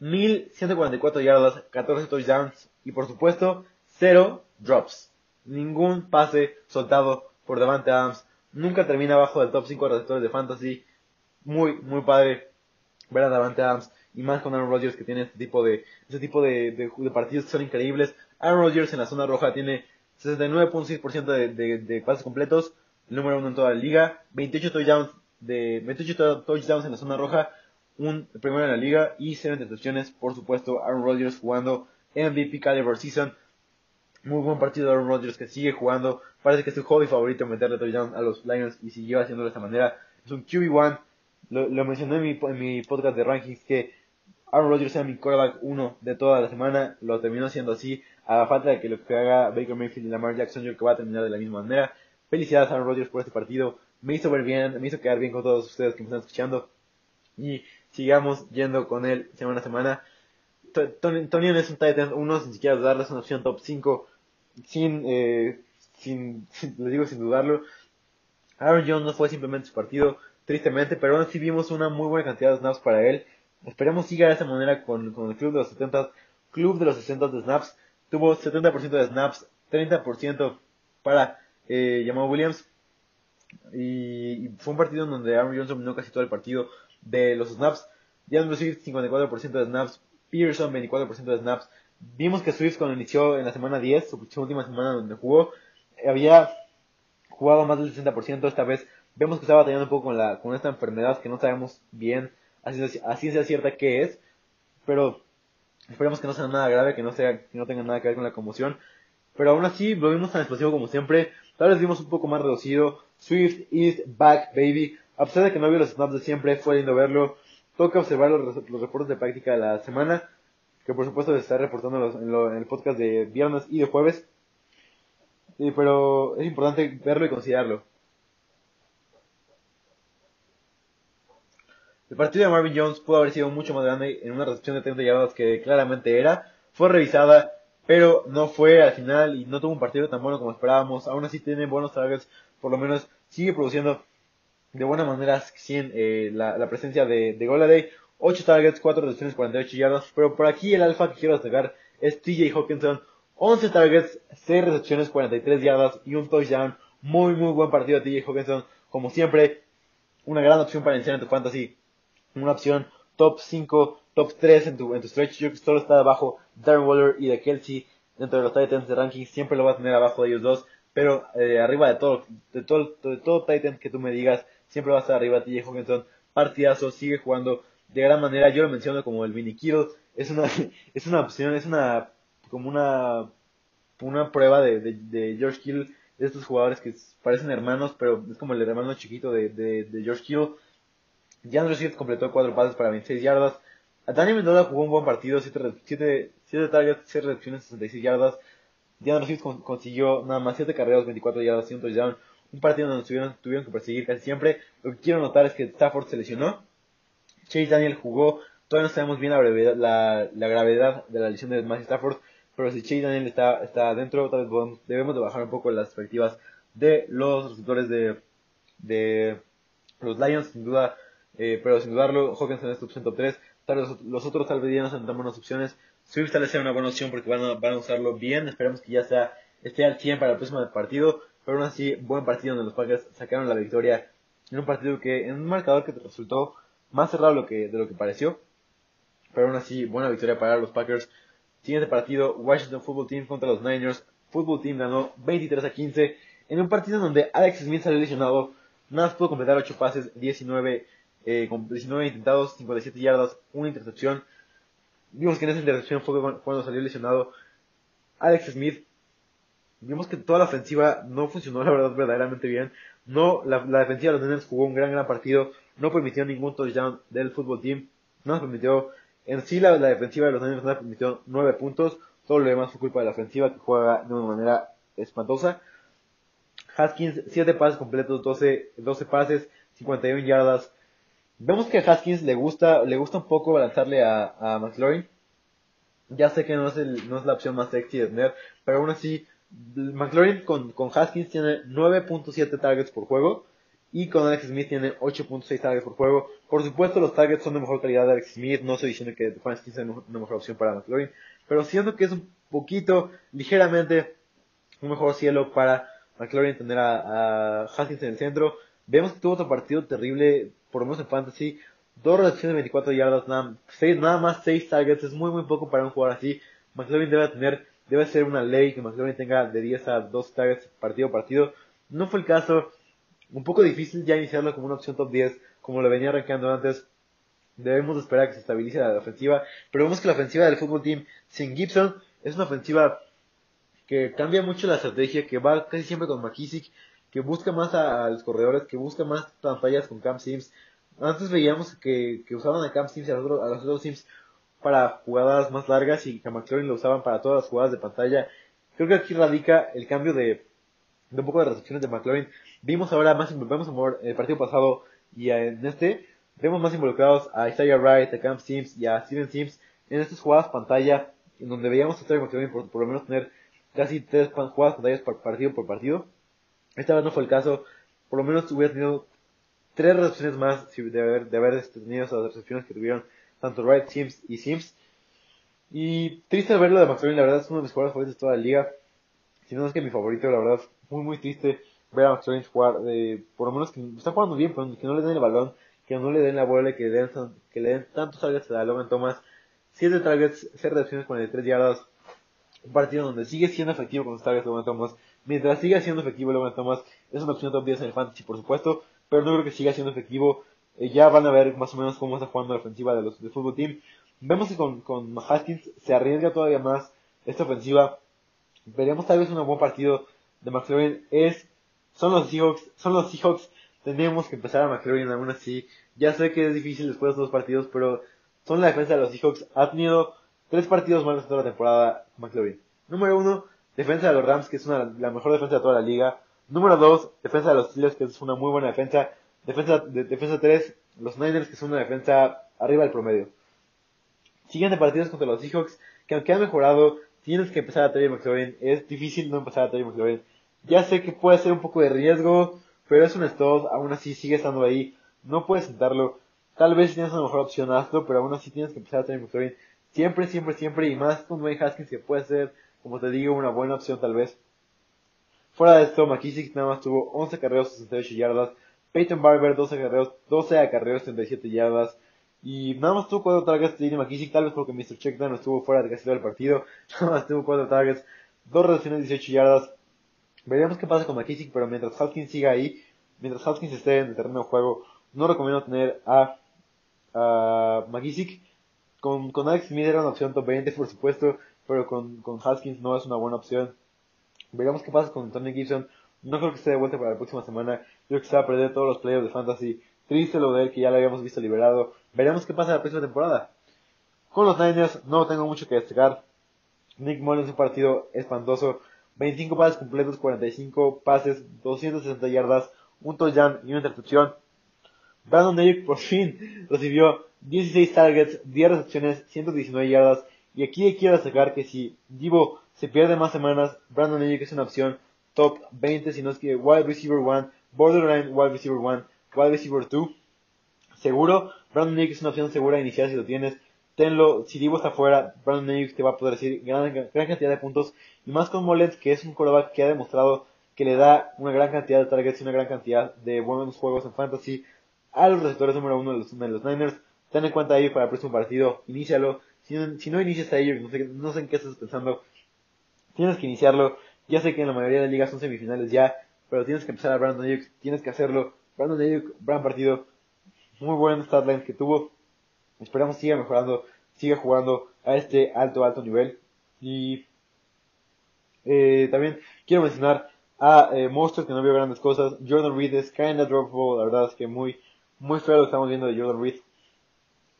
1144 yardas, 14 touchdowns y por supuesto, 0 drops. Ningún pase soltado por Davante Adams. Nunca termina abajo del top 5 receptores de fantasy. Muy, muy padre ver a Davante Adams y más con Aaron Rodgers que tiene este tipo de, este tipo de, partidos que son increíbles. Aaron Rodgers en la zona roja tiene 69.6% de, de, de pases completos, el número uno en toda la liga, 28 touchdowns de 28 touchdowns en la zona roja, un primero en la liga y 0 intercepciones, por supuesto, Aaron Rodgers jugando MVP caliber season. Muy buen partido de Aaron Rodgers que sigue jugando. Parece que es su hobby favorito meterle touchdown a los Lions y siguió haciéndolo de esta manera. Es un QB1. Lo, lo mencioné en mi, podcast de rankings que Aaron Rodgers era mi quarterback 1 de toda la semana. Lo terminó siendo así. A falta de que lo que haga Baker Mayfield y Lamar Jackson, yo creo que va a terminar de la misma manera. Felicidades a Aaron Rodgers por este partido me hizo ver bien, me hizo quedar bien con todos ustedes que me están escuchando. Y sigamos yendo con él semana a semana. Tony es un Titan 1 sin siquiera dudarles una opción top 5 sin, eh, sin, les digo sin dudarlo. Aaron Jones no fue simplemente su partido, tristemente, pero aún así vimos una muy buena cantidad de snaps para él. Esperemos siga de esa manera con, con el club de los 70, club de los 60 de snaps. Tuvo 70% de snaps, 30% para eh, Williams, y, fue un partido en donde Aaron Jones dominó casi todo el partido de los snaps. DeAndre Swift 54% de snaps, Pearson 24% de snaps. Vimos que Swift cuando inició en la semana 10, su, última semana donde jugó, había jugado más del 60%. Esta vez vemos que estaba batallando un poco con, la, con esta enfermedad que no sabemos bien así, sea cierta qué es. Pero esperemos que no sea nada grave, que no, sea, que no tenga nada que ver con la conmoción. Pero aún así lo vimos tan explosivo como siempre. Tal vez vimos un poco más reducido. Swift is back, baby. A pesar de que no vio los snaps de siempre, fue lindo verlo. Toca observar los, reportes de práctica de la semana, que por supuesto les estaré reportando en, el podcast de viernes y de jueves. pero es importante verlo y considerarlo. El partido de Marvin Jones pudo haber sido mucho más grande en una recepción de 30 yardas que claramente era. Fue revisada pero no fue al final y no tuvo un partido tan bueno como esperábamos. Aún así tiene buenos targets, por lo menos sigue produciendo de buena manera sin eh, la, presencia de, de Goladay. 8 targets, 4 recepciones, 48 yardas. Pero por aquí el alfa que quiero destacar es TJ Hawkinson. 11 targets, 6 recepciones, 43 yardas y un touchdown. Muy, muy buen partido de TJ Hawkinson. Como siempre, una gran opción para iniciar en tu fantasy. Una opción top 5 top 3 en tu, en tu stretch. Yo que solo está abajo Darren Waller y de Kelsey dentro de los Titans de ranking. Siempre lo va a tener abajo de ellos dos. Pero eh, arriba de todo, de todo, de todo Titan que tú me digas, siempre va a estar arriba TJ Hawkinson. Partidazo, sigue jugando de gran manera. Yo lo menciono como el mini Kittle. Es una, es una opción, es una, como una, una prueba de, de, George Kittle. De estos jugadores que parecen hermanos, pero es como el hermano chiquito de, de, de George Kittle. DeAndre Swift completó 4 pases para 26 yardas. Dani Mendoza jugó un buen partido, 7 targets, 6 recepciones, 66 yardas. Diana Swift consiguió nada más 7 carreras, 24 yardas y un touchdown. Un partido donde tuvieron, tuvieron que perseguir casi siempre. Lo que quiero notar es que Stafford se lesionó. Chase Daniel jugó. Todavía no sabemos bien la la, gravedad de la lesión de Matthew Stafford. Pero si Chase Daniel está, está dentro, tal vez debemos de bajar un poco las expectativas de los receptores de, de los Lions, sin duda. Eh, pero sin dudarlo, Hawkinson es top 103 los, otros tal vez ya no son tan buenas opciones. Swift tal vez sea una buena opción porque van a, van a usarlo bien. Esperemos que ya sea, esté al 100 para el próximo partido. Pero aún así, buen partido donde los Packers sacaron la victoria en un partido que, en un marcador que resultó más cerrado de lo que, de lo que pareció. pero aún así, buena victoria para los Packers. Siguiente partido, Washington Football Team contra los Niners. Football Team ganó 23 a 15 en un partido donde Alex Smith salió lesionado. Nada más pudo completar 8 pases, 19, eh, 19 intentados, 57 yardas, una intercepción. Vimos que en esa intercepción fue cuando salió lesionado Alex Smith. Vimos que toda la ofensiva no funcionó, la verdad, verdaderamente bien. No, la, defensiva de los Niners jugó un gran, gran partido. No permitió ningún touchdown del fútbol team. No nos permitió, en sí, la, defensiva de los Niners no permitió 9 puntos. Todo lo demás fue culpa de la ofensiva que juega de una manera espantosa. Haskins, 7 pases completos, 12, 12 pases, 51 yardas. Vemos que a Haskins le gusta, le gusta un poco lanzarle a, a McLaurin. Ya sé que no es, el, no es la opción más sexy de tener, pero aún así, McLaurin con, con Haskins tiene 9.7 targets por juego y con Alex Smith tiene 8.6 targets por juego. Por supuesto, los targets son de mejor calidad de Alex Smith, no estoy diciendo que Haskins sea una mejor opción para McLaurin, pero siento que es un poquito, ligeramente, un mejor cielo para McLaurin tener a, a Haskins en el centro. Vemos que tuvo otro partido terrible, por lo menos en Fantasy. Dos recepciones de 24 yardas, nada, nada más 6 targets, es muy muy poco para un jugador así. McLaurin debe tener, debe ser una ley que McLaurin tenga de 10 a 2 targets partido a partido. No fue el caso, un poco difícil ya iniciarlo como una opción top 10, como lo venía arrancando antes. Debemos esperar que se estabilice la ofensiva, pero vemos que la ofensiva del fútbol team sin Gibson es una ofensiva que cambia mucho la estrategia, que va casi siempre con McKissick, que busca más a, los corredores, que busca más pantallas con Cam Sims. Antes veíamos que, que usaban a Cam Sims y a los, otros, a los Sims para jugadas más largas y que a McLaurin lo usaban para todas las jugadas de pantalla. Creo que aquí radica el cambio de, de un poco de recepciones de McLaurin. Vimos ahora más, vemos en el partido pasado y en este, vemos más involucrados a Isaiah Wright, a Cam Sims y a Steven Sims en estas jugadas pantalla, en donde veíamos a Terry McLaurin por, por, lo menos tener casi tres jugadas pantallas partido por partido. Esta vez no fue el caso. Por lo menos hubiera tenido tres recepciones más de haber, de haber tenido esas recepciones que tuvieron tanto Wright, Sims y Sims. Y triste verlo de McLaurin, la verdad es uno de mis jugadores favoritos de toda la liga. Si no es que mi favorito, la verdad, muy muy triste ver a McLaurin jugar, de, por lo menos que está jugando bien, pero que no le den el balón, que no le den la bola, que, den, que le den tantos targets a Logan Thomas. 7 targets, 6 recepciones, 43 yardas. Un partido donde sigue siendo efectivo con los targets de Logan Thomas. Mientras siga siendo efectivo Logan Thomas, es una opción top 10 en el fantasy, por supuesto, pero no creo que siga siendo efectivo. Eh, ya van a ver más o menos cómo está jugando la ofensiva de los del fútbol team. Vemos que con, con Haskins se arriesga todavía más esta ofensiva. Veremos tal vez un buen partido de McLaurin. Es, son los Seahawks, son los Seahawks. Tenemos que empezar a McLaurin aún así. Ya sé que es difícil después de dos partidos, pero son la defensa de los Seahawks. Ha tenido tres partidos malos toda la temporada McLaurin. Número uno, defensa de los Rams, que es una, la mejor defensa de toda la liga. Número 2, defensa de los Steelers, que es una muy buena defensa. Defensa, de, defensa 3, los Niners, que es una defensa arriba del promedio. Siguiente partidos contra los Seahawks, que aunque han mejorado, tienes que empezar a Terry McLaurin. Es difícil no empezar a Terry McLaurin. Ya sé que puede ser un poco de riesgo, pero es un stud, aún así sigue estando ahí. No puedes sentarlo. Tal vez tienes una mejor opción, hazlo, pero aún así tienes que empezar a Terry McLaurin. Siempre, siempre, siempre, y más con Dwayne Haskins, que puede ser como te digo, una buena opción tal vez. Fuera de esto, McKissick nada más tuvo 11 carreos, 68 yardas. Peyton Barber, 12 carreos, 12 acarreos, 37 yardas. Y nada más tuvo 4 targets de McKissick, tal vez porque Mr. Checkdown estuvo fuera de casi todo el partido. Nada más tuvo 4 targets, 2 recepciones, 18 yardas. Veremos qué pasa con McKissick, pero mientras Hopkins siga ahí, mientras Hopkins esté en el terreno de juego, no recomiendo tener a, a McKissick. Con, con Alex Smith era una opción top 20, por supuesto, pero con, con Haskins no es una buena opción. Veremos qué pasa con Antonio Gibson. No creo que esté de vuelta para la próxima semana. Creo que se va a perder todos los playoffs de fantasy. Triste lo de él que ya lo habíamos visto liberado. Veremos qué pasa la próxima temporada. Con los Niners no tengo mucho que destacar. Nick Mullins un partido espantoso. 25 pases completos, 45 pases, 260 yardas, un touchdown y una intercepción. Brandon Ayuk por fin recibió 16 targets, 10 recepciones, 119 yardas y aquí quiero destacar que si Divo se pierde más semanas, Brandon Ayuk es una opción top 20, si no es que wide receiver 1, borderline wide receiver 1, wide receiver 2. Seguro, Brandon Ayuk es una opción segura de iniciar si lo tienes. Tenlo, si Divo está fuera, Brandon Ayuk te va a poder decir gran, gran cantidad de puntos. Y más con Mollett, que es un quarterback que ha demostrado que le da una gran cantidad de targets y una gran cantidad de buenos juegos en fantasy a los receptores número uno de los, de los Niners. ten en cuenta ahí para el próximo partido, inícialo. Si no, inicias ahí, no sé, no sé en qué estás pensando, tienes que iniciarlo. Ya sé que en la mayoría de ligas son semifinales ya, pero tienes que empezar a Brandon Ayuk, tienes que hacerlo. Brandon Ayuk, gran partido, muy buen statline que tuvo. Esperamos siga mejorando, siga jugando a este alto, alto nivel. Y eh, también quiero mencionar a eh, Monsters que no vio grandes cosas. Jordan Reed es kinda dropable, la verdad es que muy, muy feo lo que estamos viendo de Jordan Reed.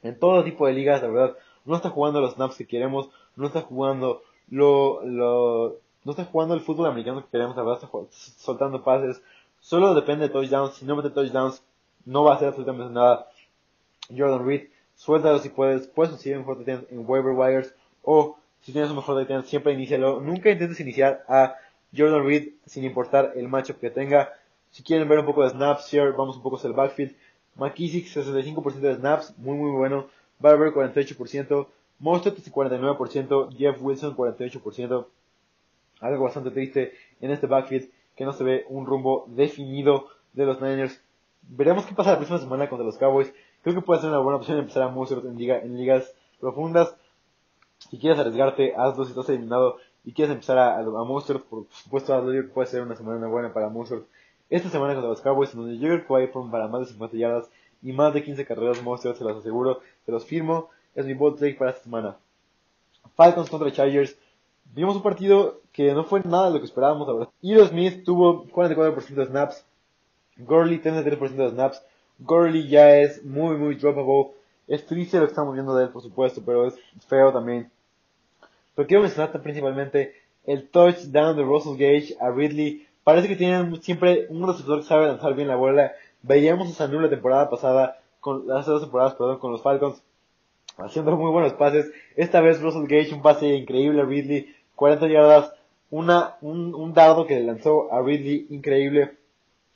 En todo tipo de ligas, la verdad, no está jugando los snaps que queremos, no está jugando lo, lo, no está jugando el fútbol americano que queremos, la verdad está soltando pases. Solo depende de touchdowns, si no mete touchdowns, no va a hacer absolutamente nada. Jordan Reed, suéltalo si puedes, puedes conseguir un mejor en waiver wires, o si tienes un mejor tight siempre inícialo. Nunca intentes iniciar a Jordan Reed sin importar el matchup que tenga. Si quieren ver un poco de snaps, share, vamos un poco hacia el backfield. McKissick 65% de snaps, muy muy bueno. Barber 48%, Mostert 49%, Jeff Wilson 48%. Algo bastante triste en este backfield que no se ve un rumbo definido de los Niners. Veremos qué pasa la próxima semana contra los Cowboys. Creo que puede ser una buena opción empezar a Mostert en, ligas profundas. Si quieres arriesgarte, hazlo si estás eliminado y quieres empezar a, a, Monster, por supuesto hazlo, puede ser una semana buena para Monster. Esta semana contra los Cowboys, donde yo creo que va para más de 50 yardas y más de 15 carreras Monster, se los aseguro, se los firmo, es mi bold take para esta semana. Falcons contra Chargers, vimos un partido que no fue nada de lo que esperábamos, la verdad. Hero Smith tuvo 44% de snaps, Gurley 33% de snaps, Gurley ya es muy muy droppable, es triste lo que estamos viendo de él, por supuesto, pero es feo también. Pero quiero mencionar principalmente el touchdown de Russell Gage a Ridley. Parece que tienen siempre un receptor que sabe lanzar bien la bola. Veíamos a Sanu la temporada pasada, con, hace dos temporadas, perdón, con los Falcons, haciendo muy buenos pases. Esta vez Russell Gage, un pase increíble a Ridley, 40 yardas, una, un, un dardo que le lanzó a Ridley, increíble.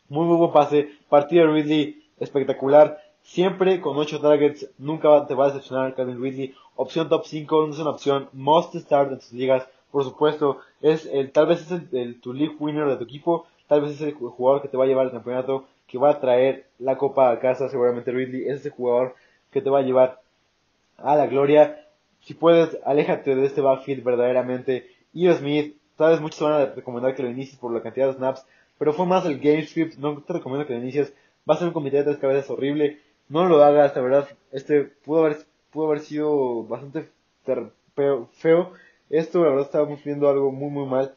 Muy, muy buen pase. Partido de Ridley, espectacular. Siempre con 8 targets, nunca te va a decepcionar Calvin Ridley. Opción top 5, no es una opción must start en tus ligas. Por supuesto, es el, tal vez es el, tu league winner de tu equipo, tal vez es el jugador que te va a llevar al campeonato, que va a traer la copa a casa, seguramente Ridley es ese jugador que te va a llevar a la gloria. Si puedes, aléjate de este backfield verdaderamente. Y Smith, vez muchos van a recomendar que lo inicies por la cantidad de snaps, pero fue más el game script, no te recomiendo que lo inicies. Va a ser un comité de tres cabezas horrible no lo hagas, la verdad, este pudo haber, pudo haber sido bastante feo. Esto, la verdad, estábamos viendo algo muy, muy mal.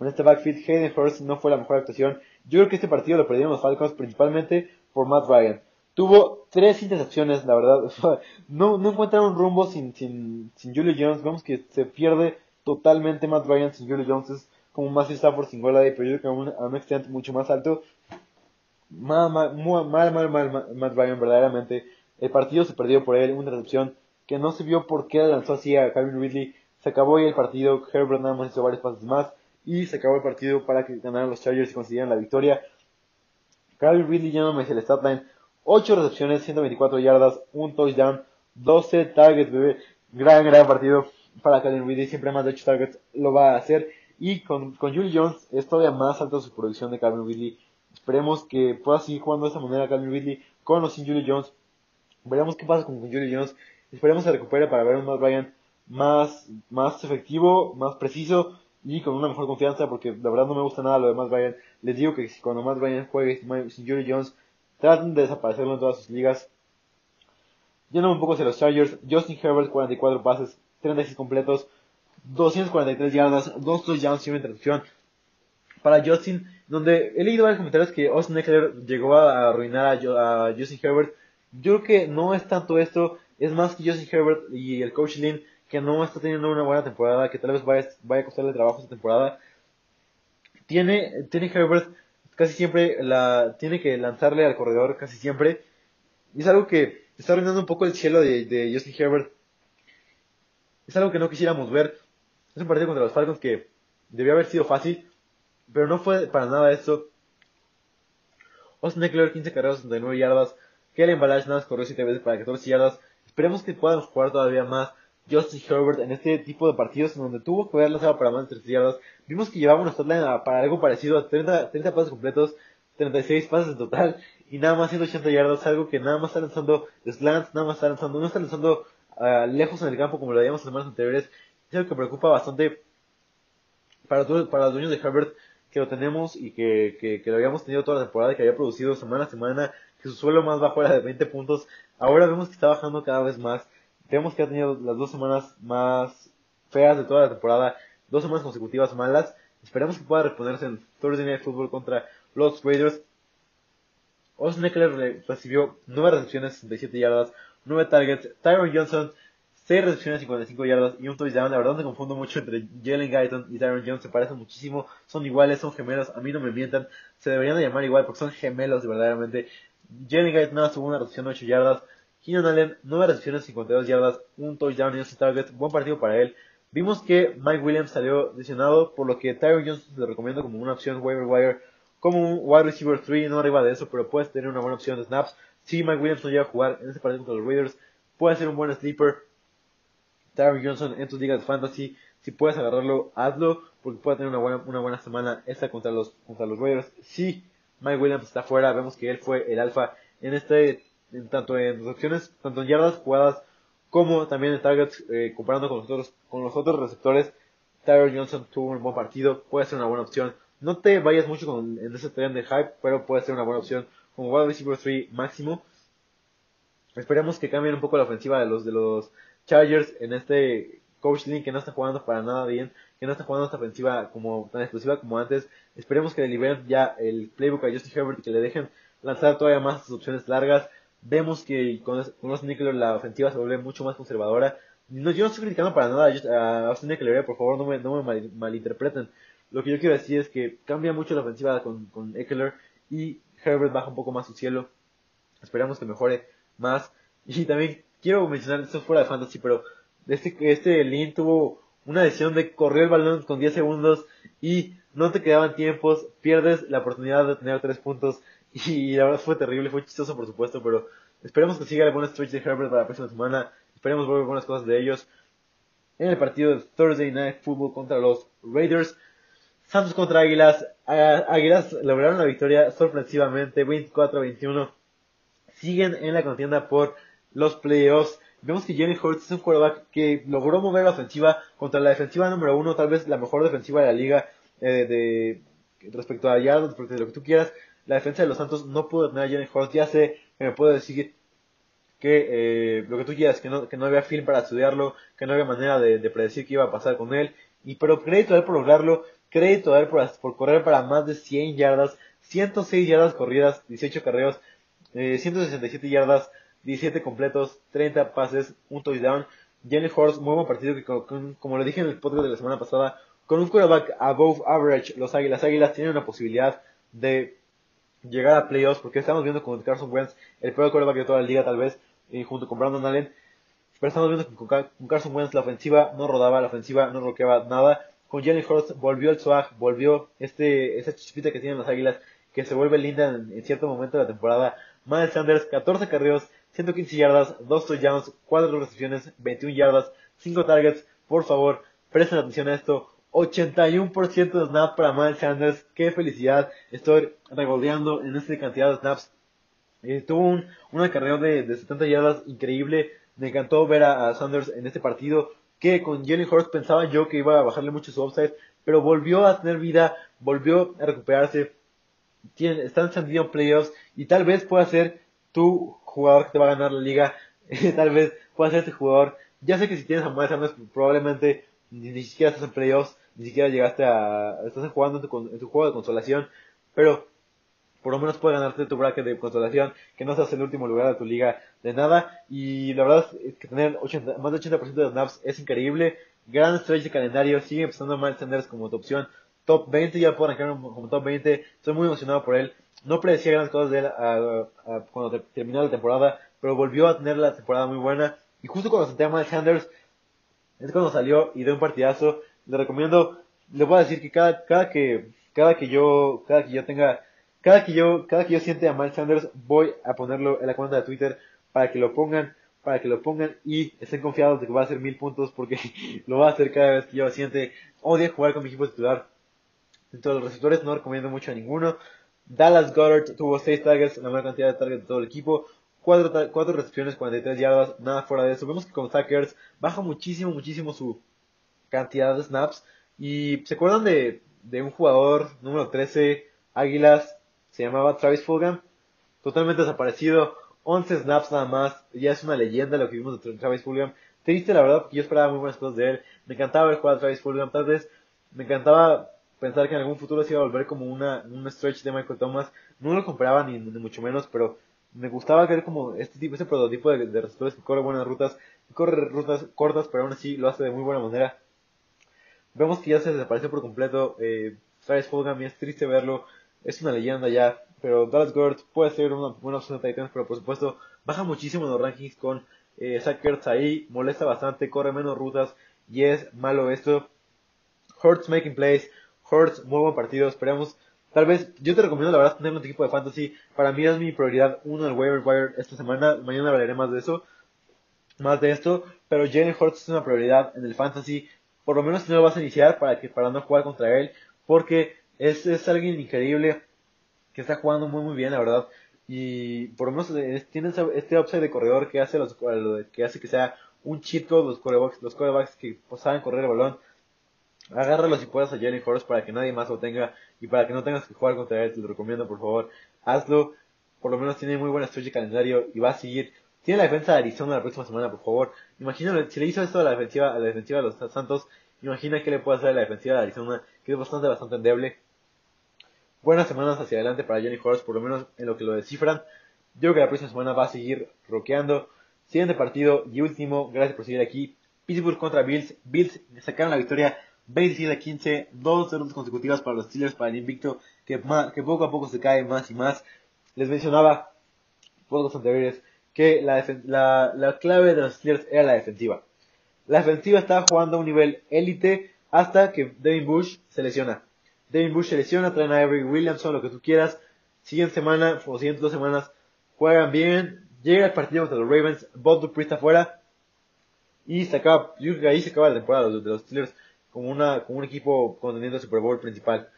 En este backfield, Hayden Hurst no fue la mejor actuación. Yo creo que este partido lo perdieron los Falcons principalmente por Matt Ryan. Tuvo tres intercepciones, la verdad. no, no encontraron rumbo sin, sin, sin Julio Jones. Vemos que se pierde totalmente Matt Ryan sin Julio Jones. Es como Matthew Stafford sin gol ahí, pero yo creo que a un, un extent mucho más alto mal, mal, mal, mal, mal, Matt Ryan, verdaderamente. El partido se perdió por él, una recepción que no se vio por qué lanzó así a Calvin Ridley. Se acabó ahí el partido, Herbert nada más hizo varios pases más y se acabó el partido para que ganaran los Chargers y consiguieran la victoria. Calvin Ridley ya no me dice el statline. 8 recepciones, 124 yardas, un touchdown, 12 targets, bebé. Gran, gran partido para Calvin Ridley. Siempre más de 8 targets lo va a hacer. Y con, con Julie Jones es todavía más alta su producción de Calvin Ridley. Esperemos que pueda seguir jugando de esta manera Calvin Ridley con o sin Julio Jones. Veremos qué pasa con, Julio Jones. Esperemos que se recupere para ver un Matt Ryan más, más efectivo, más preciso y con una mejor confianza porque la verdad no me gusta nada lo de Matt Ryan. Les digo que cuando Matt Ryan juegue sin Julio Jones, traten de desaparecerlo en todas sus ligas. Yendo un poco hacia los Chargers, Justin Herbert 44 pases, 36 completos, 243 yardas, 2 touchdowns y una intercepción para Justin, donde he leído varios comentarios que Austin Eckler llegó a arruinar a, Justin Herbert. Yo creo que no es tanto esto, es más que Justin Herbert y el coach Lynn que no está teniendo una buena temporada, que tal vez vaya, a costarle trabajo esta temporada. Tiene, Herbert casi siempre la, tiene que lanzarle al corredor casi siempre. Y es algo que está arruinando un poco el cielo de, Justin Herbert. Es algo que no quisiéramos ver. Es un partido contra los Falcons que debió haber sido fácil, pero no fue para nada eso. Austin Eckler 15 carreras, 69 yardas. Kellen Balash nada más corrió 7 veces para 14 yardas. Esperemos que puedan jugar todavía más. Justin Herbert en este tipo de partidos en donde tuvo que haber lanzado para más de 30 yardas. Vimos que llevaba una statline para algo parecido a 30, 30 pases completos, 36 pases en total. y nada más 180 yardas, algo que nada más está lanzando slants, nada más está lanzando, no está lanzando uh, lejos en el campo como lo veíamos en semanas anteriores. Es algo que preocupa bastante para, para los dueños de Herbert que lo tenemos y que, que, que, lo habíamos tenido toda la temporada, que había producido semana a semana, que su suelo más bajo era de 20 puntos. Ahora vemos que está bajando cada vez más. Vemos que ha tenido las dos semanas más feas de toda la temporada, dos semanas consecutivas malas. Esperemos que pueda reponerse en Thursday Night Football contra los Raiders. Austin Eckler recibió 9 recepciones, 67 yardas, 9 targets. Tyron Johnson, 6 recepciones, 55 yardas y un touchdown. La verdad me confundo mucho entre Jalen Guyton y Tyron Johnson. Se parecen muchísimo. Son iguales, son gemelos. A mí no me mientan. Se deberían de llamar igual porque son gemelos verdaderamente. Jalen Guyton tuvo una recepción de 8 yardas. Keenan Allen, 9 recepciones, 52 yardas, un touchdown y 11 targets. Buen partido para él. Vimos que Mike Williams salió lesionado, por lo que Tyron Johnson se lo recomiendo como una opción waiver wire, como un wide receiver 3, no arriba de eso, pero puedes tener una buena opción de snaps. Si Mike Williams no llega a jugar en ese partido contra los Raiders, puede ser un buen sleeper. Tyron Johnson en tus ligas de fantasy, si puedes agarrarlo, hazlo, porque puede tener una buena, una buena semana esta contra los, contra los Raiders. Si Mike Williams está fuera, vemos que él fue el alfa en este, en tanto en recepciones, tanto en yardas jugadas como también en targets, eh, comparando con los, otros, con los otros receptores, Tyler Johnson tuvo un buen partido, puede ser una buena opción. No te vayas mucho con, en ese tren de hype, pero puede ser una buena opción como wide receiver 3 máximo. Esperemos que cambien un poco la ofensiva de los de los Chargers en este Coach Link que no está jugando para nada bien, que no está jugando esta ofensiva como tan explosiva como antes. Esperemos que le liberen ya el playbook a Justin Herbert y que le dejen lanzar todavía más sus opciones largas vemos que con, Austin Eckler la ofensiva se vuelve mucho más conservadora. No, yo no estoy criticando para nada a Austin Eckler, por favor no me, no me malinterpreten. Lo que yo quiero decir es que cambia mucho la ofensiva con, con Eckler y Herbert baja un poco más su cielo. Esperamos que mejore más. Y también quiero mencionar, esto fuera de fantasy, pero este, este Lin tuvo una decisión de correr el balón con 10 segundos y no te quedaban tiempos, pierdes la oportunidad de tener 3 puntos y la verdad fue terrible, fue chistoso por supuesto, pero esperemos que siga el buen stretch de Herbert para la próxima semana. Esperemos ver buenas cosas de ellos. En el partido de Thursday Night Football contra los Raiders. Santos contra Águilas. Águilas lograron la victoria sorpresivamente, 24-21. Siguen en la contienda por los playoffs. Vemos que Jenny Hurts es un quarterback que logró mover la ofensiva contra la defensiva número uno, tal vez la mejor defensiva de la liga eh, de respecto a yardas, lo que tú quieras la defensa de los Santos no pudo tener a Jalen Hurts. Ya sé que me puedo decir que eh, lo que tú quieras, que no, que no había film para estudiarlo, que no había manera de, predecir qué iba a pasar con él. Y pero crédito a él por lograrlo, crédito a él por, correr para más de 100 yardas, 106 yardas corridas, 18 carreos, eh, 167 yardas, 17 completos, 30 pases, un touchdown. Jalen Hurts, muy buen partido que como, lo dije en el podcast de la semana pasada, con un quarterback above average, los Águilas, Águilas tienen una posibilidad de llegar a playoffs, porque estamos viendo con Carson Wentz, el peor quarterback de toda la liga tal vez, y junto con Brandon Allen, pero estamos viendo que con Carson Wentz la ofensiva no rodaba, la ofensiva no roqueaba nada, con Jalen Hurts volvió el swag, volvió este, esa chispita que tienen las águilas, que se vuelve linda en, cierto momento de la temporada, Miles Sanders, 14 carreos, 115 yardas, 2 touchdowns, 4 recepciones, 21 yardas, 5 targets, por favor, presten atención a esto, 81% de snaps para Miles Sanders. Qué felicidad. Estoy regodeando en esta cantidad de snaps. Eh, tuvo una carrera de, 70 yardas increíble. Me encantó ver a, Sanders en este partido. Que con Jenny Horst pensaba yo que iba a bajarle mucho su upside. Pero volvió a tener vida. Volvió a recuperarse. Tiene, está encendido en playoffs. Y tal vez pueda ser tu jugador que te va a ganar la liga. tal vez pueda ser este jugador. Ya sé que si tienes a Miles Sanders probablemente ni, ni siquiera estás en playoffs ni siquiera llegaste a, estás jugando en tu, juego de consolación, pero por lo menos puedes ganarte tu bracket de consolación, que no seas el último lugar de tu liga de nada, y la verdad es que tener 80, más de 80% de snaps es increíble, gran stretch de calendario, sigue empezando Miles Sanders como tu opción, top 20, ya puedo arrancar como top 20, estoy muy emocionado por él, no predecía grandes cosas de él cuando terminó la temporada, pero volvió a tener la temporada muy buena, y justo cuando senté a Miles Sanders, es cuando salió y dio un partidazo, le recomiendo, le voy a decir que cada, cada que, cada que yo, cada que yo tenga, cada que yo, cada que yo siente a Miles Sanders, voy a ponerlo en la cuenta de Twitter para que lo pongan, para que lo pongan y estén confiados de que va a hacer mil puntos porque lo va a hacer cada vez que yo siente, odia jugar con mi equipo titular. Entonces los receptores no recomiendo mucho a ninguno. Dallas Goddard tuvo 6 targets, la mayor cantidad de targets de todo el equipo. 4, 4 recepciones, 43 yardas, nada fuera de eso. Vemos que con Sackers baja muchísimo, muchísimo su cantidad de snaps. Y se acuerdan de, de un jugador número 13, Águilas, se llamaba Travis Fulgham, totalmente desaparecido, 11 snaps nada más, ya es una leyenda lo que vimos de Travis Fulgham. Triste la verdad, porque yo esperaba muy buenas cosas de él. Me encantaba ver jugar a Travis Fulgham, tal vez me encantaba pensar que en algún futuro se iba a volver como una, un stretch de Michael Thomas. No lo compraba ni, ni mucho menos, pero me gustaba ver como este tipo, este prototipo de, de receptores que corre buenas rutas, que corre rutas cortas, pero aún así lo hace de muy buena manera. Vemos que ya se desapareció por completo. Eh, Travis Fulgham, es triste verlo. Es una leyenda ya. Pero Dallas Gord puede ser una buena opción de Titans, pero por supuesto baja muchísimo en los rankings con eh, Zach ahí. Molesta bastante, corre menos rutas y es malo esto. Hurts making plays. Hurts, muy buen partido. Esperemos. Tal vez, yo te recomiendo la verdad tener un equipo de fantasy. Para mí es mi prioridad uno el waiver wire esta semana. Mañana hablaré más de eso. Más de esto. Pero Jalen Hurts es una prioridad en el fantasy por lo menos no lo vas a iniciar para que para no jugar contra él, porque es, es alguien increíble que está jugando muy muy bien, la verdad. Y por lo menos eh, tiene este upside de corredor que hace los que hace que sea un chico los corebacks, los corebacks que pues, saben correr el balón. Agárralo si puedes a Jalen Hurts para que nadie más lo tenga y para que no tengas que jugar contra él, te lo recomiendo por favor. Hazlo, por lo menos tiene muy buena estrella de calendario y va a seguir tiene la defensa de Arizona la próxima semana, por favor. Imagina, si le hizo esto a la defensiva, a la defensiva de los Santos, imagina qué le puede hacer a la defensiva de Arizona, que es bastante, bastante endeble. Buenas semanas hacia adelante para Jenny Horst, por lo menos en lo que lo descifran. Yo creo que la próxima semana va a seguir roqueando. Siguiente partido y último, gracias por seguir aquí. Pittsburgh contra Bills. Bills sacaron la victoria 27 a 15, dos derrotas consecutivas para los Steelers, para el invicto, que, que poco a poco se cae más y más. Les mencionaba, los anteriores, que la clave de los Steelers era la defensiva. La defensiva estaba jugando a un nivel élite hasta que Devin Bush se lesiona. Devin Bush se lesiona, traen a Avery Williamson, lo que tú quieras. Siguiente semana, o siguientes dos semanas, juegan bien. Llega el partido contra los Ravens, Bob Dupree está fuera. Y se acaba, yo creo que ahí se acaba la temporada de los Steelers como, una, como un equipo contendiendo el Super Bowl principal.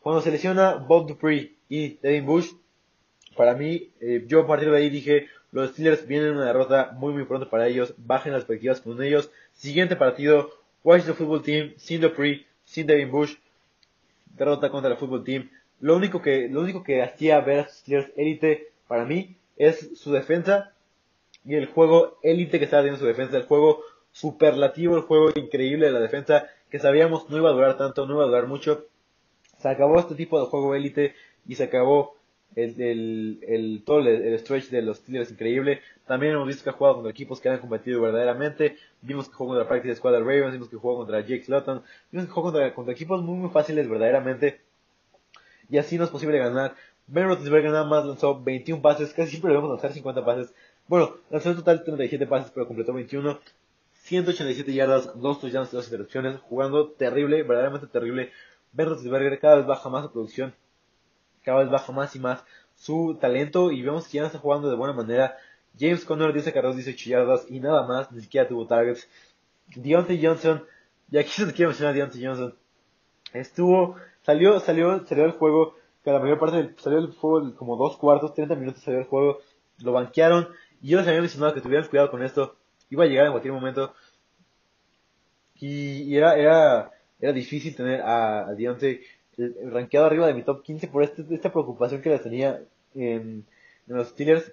Cuando se lesiona Bob Dupree y Devin Bush, para mí, eh, yo a partir de ahí dije, los Steelers vienen una derrota muy muy pronto para ellos. Bajen las perspectivas con ellos. Siguiente partido. Washington Football Team. Sin Dupree. Sin Devin Bush. Derrota contra el Football Team. Lo único que, lo único que hacía ver a Steelers élite para mí es su defensa. Y el juego élite que estaba teniendo su defensa. El juego superlativo. El juego increíble de la defensa. Que sabíamos no iba a durar tanto. No iba a durar mucho. Se acabó este tipo de juego élite. Y se acabó el, el, el, todo el, stretch de los Steelers increíble. También hemos visto que ha jugado contra equipos que han competido verdaderamente. Vimos que jugó contra Practice Squad Ravens, vimos que jugó contra Jake Slotton, vimos que jugó contra, contra equipos muy, muy fáciles verdaderamente. Y así no es posible ganar. Ben Roethlisberger nada más lanzó 21 pases, casi siempre debemos lanzar 50 pases. Bueno, lanzó en total 37 pases, pero completó 21. 187 yardas, 2 touchdowns, 2 interrupciones, jugando terrible, verdaderamente terrible. Ben Roethlisberger cada vez baja más su producción cada vez baja más y más su talento y vemos que ya no está jugando de buena manera. James Conner 10 carros 18 yardas y nada más, ni siquiera tuvo targets. Deontay Johnson, y aquí se te quiero mencionar a Deontay Johnson. Estuvo, salió, salió, salió del juego, que la mayor parte del, salió del juego como dos cuartos, 30 minutos salió del juego, lo banquearon, y yo les había mencionado que tuvieran cuidado con esto, iba a llegar en cualquier momento, y, era, era, era difícil tener a, a Deontay rankeado arriba de mi top 15 por este, esta preocupación que les tenía en, los Steelers.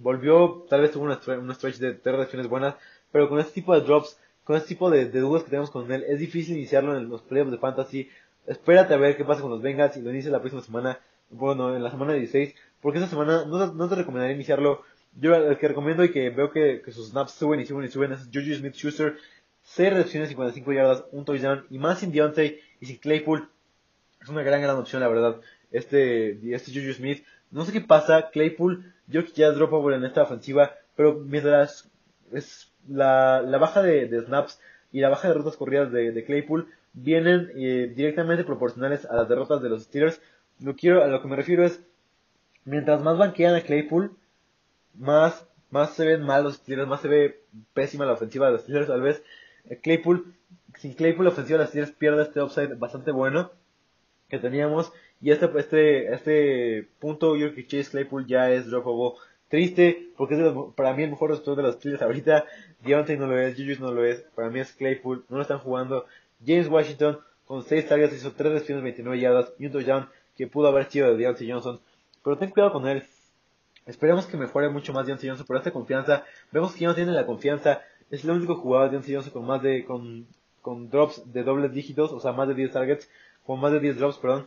Volvió, tal vez tuvo una, una stretch de tres reacciones buenas, pero con este tipo de drops, con este tipo de, dudas que tenemos con él, es difícil iniciarlo en los playoffs de fantasy. Espérate a ver qué pasa con los Bengals y lo inicia la próxima semana, bueno, en la semana 16, porque esta semana no, no te recomendaría iniciarlo. Yo el que recomiendo y que veo que, sus snaps suben y suben y suben es Juju Smith-Schuster. 6 recepciones, 55 yardas, un touchdown y más sin Deontay y sin Claypool es una gran, gran opción, la verdad. Este, este Juju Smith, no sé qué pasa, Claypool, yo ya es dropable en esta ofensiva, pero mientras es la, la baja de, snaps y la baja de rutas corridas de, Claypool vienen eh, directamente proporcionales a las derrotas de los Steelers. Lo quiero, a lo que me refiero es, mientras más banquean a Claypool, más, más se ven mal los Steelers, más se ve pésima la ofensiva de los Steelers. Tal vez eh, Claypool, sin Claypool la ofensiva de los Steelers pierde este upside bastante bueno que teníamos. Y este, este, este punto, yo que Chase Claypool ya es dropable. Triste, porque es para mí el mejor receptor de los Steelers ahorita. Deontay no lo es, Julius no lo es. Para mí es Claypool, no lo están jugando. James Washington, con 6 targets, hizo 3 recepciones, 29 yardas y un que pudo haber sido de Deontay Johnson. Pero ten cuidado con él. Esperemos que mejore mucho más Deontay Johnson por esta confianza. Vemos que ya no tiene la confianza. Es el único jugador de Deontay Johnson con más de, con, con drops de dobles dígitos, o sea, más de 10 targets, con más de 10 drops, perdón.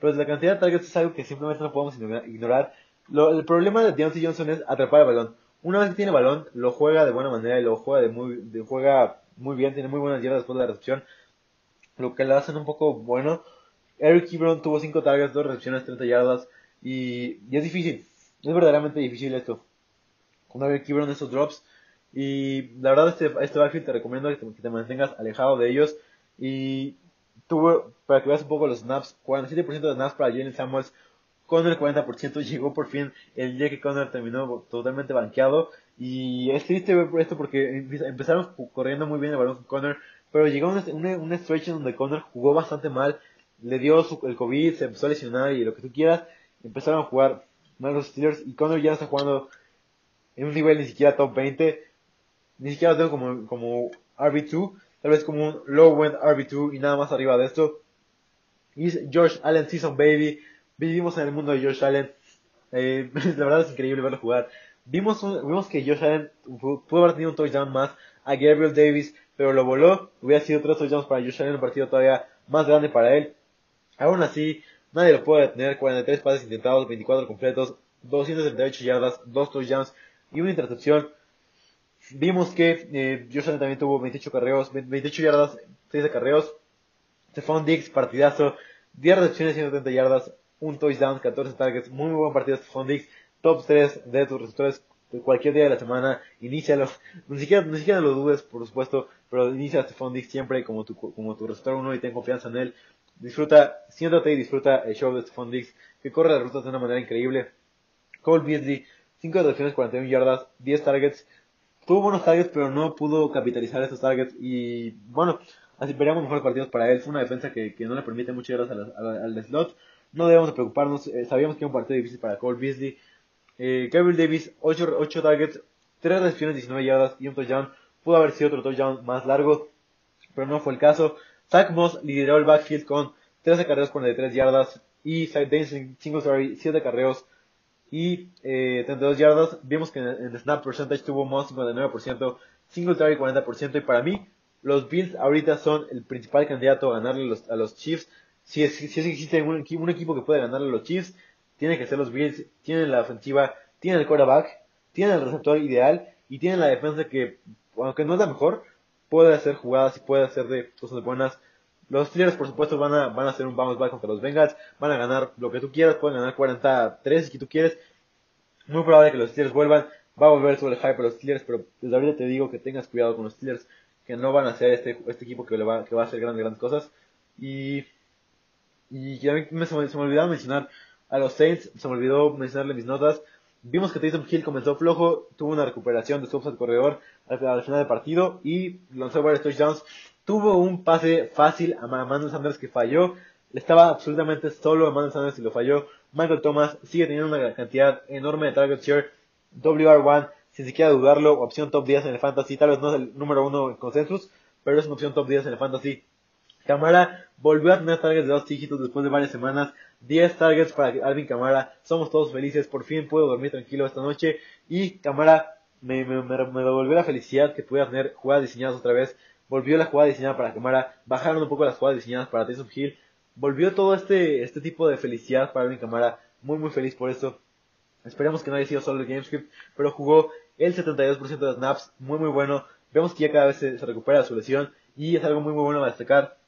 Pero la cantidad de targets es algo que simplemente no podemos ignorar. el problema de Deontay Johnson es atrapar el balón. Una vez que tiene balón, lo juega de buena manera y lo juega de muy, juega muy bien, tiene muy buenas yardas después de la recepción. Lo que le hacen un poco bueno. Eric Ebron tuvo 5 targets, 2 recepciones, 30 yardas. Y, es difícil. Es verdaderamente difícil esto. Con Eric Ebron esos drops. Y la verdad este, este backfield te recomiendo que te, mantengas alejado de ellos. Y tuvo, para que veas un poco los snaps, 47% de snaps para Jalen Samuels, con el 40% llegó por fin el día que Connor terminó totalmente banqueado. Y es triste ver esto porque empezaron corriendo muy bien el balón con Connor, pero llegó un, un, un stretch donde Connor jugó bastante mal, le dio el COVID, se empezó a lesionar y lo que tú quieras, empezaron a jugar mal los Steelers y Connor ya está jugando en un nivel ni siquiera top 20, ni siquiera lo tengo como, como RB2, tal vez como un low end RB2 y nada más arriba de esto. Y George Allen Season Baby, vivimos en el mundo de Josh Allen. Eh, la verdad es increíble verlo jugar. Vimos, vimos que Josh Allen pudo haber tenido un touchdown más a Gabriel Davis, pero lo voló. Hubiera sido tres touchdowns para Josh Allen, un partido todavía más grande para él. Aún así, nadie lo puede detener. 43 pases intentados, 24 completos, 278 yardas, 2 touchdowns y una intercepción. Vimos que eh, Josh Allen también tuvo 28 carreos, 28 yardas, 6 carreos. Stephon Diggs, partidazo. 10 recepciones, 130 yardas, un touchdown, 14 targets, muy, muy buen partido de Stephon Diggs, top 3 de tus receptores cualquier día de la semana, inícialo, ni siquiera, ni siquiera lo dudes, por supuesto, pero inicia Stephon siempre como tu, como tu receptor uno y ten confianza en él. Disfruta, siéntate y disfruta el show de Stephon Diggs, que corre las rutas de una manera increíble. Cole Beasley, 5 recepciones, 41 yardas, 10 targets. Tuvo buenos targets, pero no pudo capitalizar esos targets. Y bueno, así veríamos mejores partidos para él. Fue una defensa que, que no le permite muchas yardas al slot. No debemos de preocuparnos. Eh, sabíamos que era un partido difícil para Cole Beasley. Eh, Gabriel Davis, 8, 8 targets, 3 recepciones, 19 yardas y un touchdown. Pudo haber sido otro touchdown más largo, pero no fue el caso. Zach Moss lideró el backfield con 13 carreos, 43 yardas. Y Dancing Singletary, 7 carreos y eh, 32 yardas. Vimos que en el snap percentage tuvo Moss 59%, Singletary 40%. Y para mí, los Bills ahorita son el principal candidato a ganarle a los Chiefs si, es, si existe un, un, equipo que puede ganarle a los Chiefs, tiene que ser los Bills, tienen la ofensiva, tienen el quarterback, tienen el receptor ideal y tienen la defensa que, aunque no es la mejor, puede hacer jugadas y puede hacer de cosas buenas. Los Steelers, por supuesto, van a, van a hacer un bounce back contra los Bengals, van a ganar lo que tú quieras, pueden ganar 43 si tú quieres. Muy probable que los Steelers vuelvan, va a volver sobre el hype para los Steelers, pero desde ahorita te digo que tengas cuidado con los Steelers, que no van a ser este, este equipo que, le va, que va a hacer grandes, grandes cosas. Y y ya me, se, me, olvidó mencionar a los Saints, se me olvidó mencionarle mis notas. Vimos que Taysom Hill comenzó flojo, tuvo una recuperación de su al corredor al, final del partido y lanzó varios touchdowns. Tuvo un pase fácil a Manuel Sanders que falló. Estaba absolutamente solo a Manuel Sanders y lo falló. Michael Thomas sigue teniendo una cantidad enorme de target share. WR1, sin siquiera dudarlo, opción top 10 en el fantasy. Tal vez no es el número uno en consensus, pero es una opción top 10 en el fantasy Camara volvió a tener targets de dos dígitos después de varias semanas. 10 targets para Alvin Camara. Somos todos felices. Por fin puedo dormir tranquilo esta noche. Y Camara me, me, me, devolvió la felicidad que pudiera tener jugadas diseñadas otra vez. Volvió la jugada diseñada para Camara. Bajaron un poco las jugadas diseñadas para Tyson Hill. Volvió todo este, este tipo de felicidad para Alvin Camara. Muy muy feliz por esto. Esperemos que no haya sido solo el GameScript. Pero jugó el 72% de snaps. Muy muy bueno. Vemos que ya cada vez se, recupera su lesión. Y es algo muy muy bueno a destacar.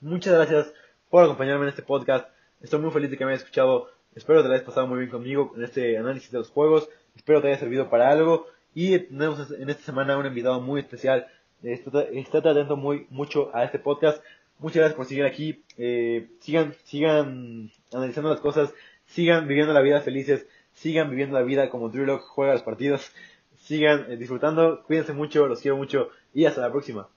Muchas gracias por acompañarme en este podcast. Estoy muy feliz de que me hayas escuchado. Espero te lo hayas pasado muy bien conmigo en este análisis de los juegos. Espero te haya servido para algo. Y tenemos en esta semana un invitado muy especial. Estate atento muy mucho a este podcast. Muchas gracias por seguir aquí. Eh, sigan, sigan analizando las cosas. Sigan viviendo la vida felices. Sigan viviendo la vida como Drew Lock juega los partidos. Sigan eh, disfrutando. Cuídense mucho. Los quiero mucho. Y hasta la próxima.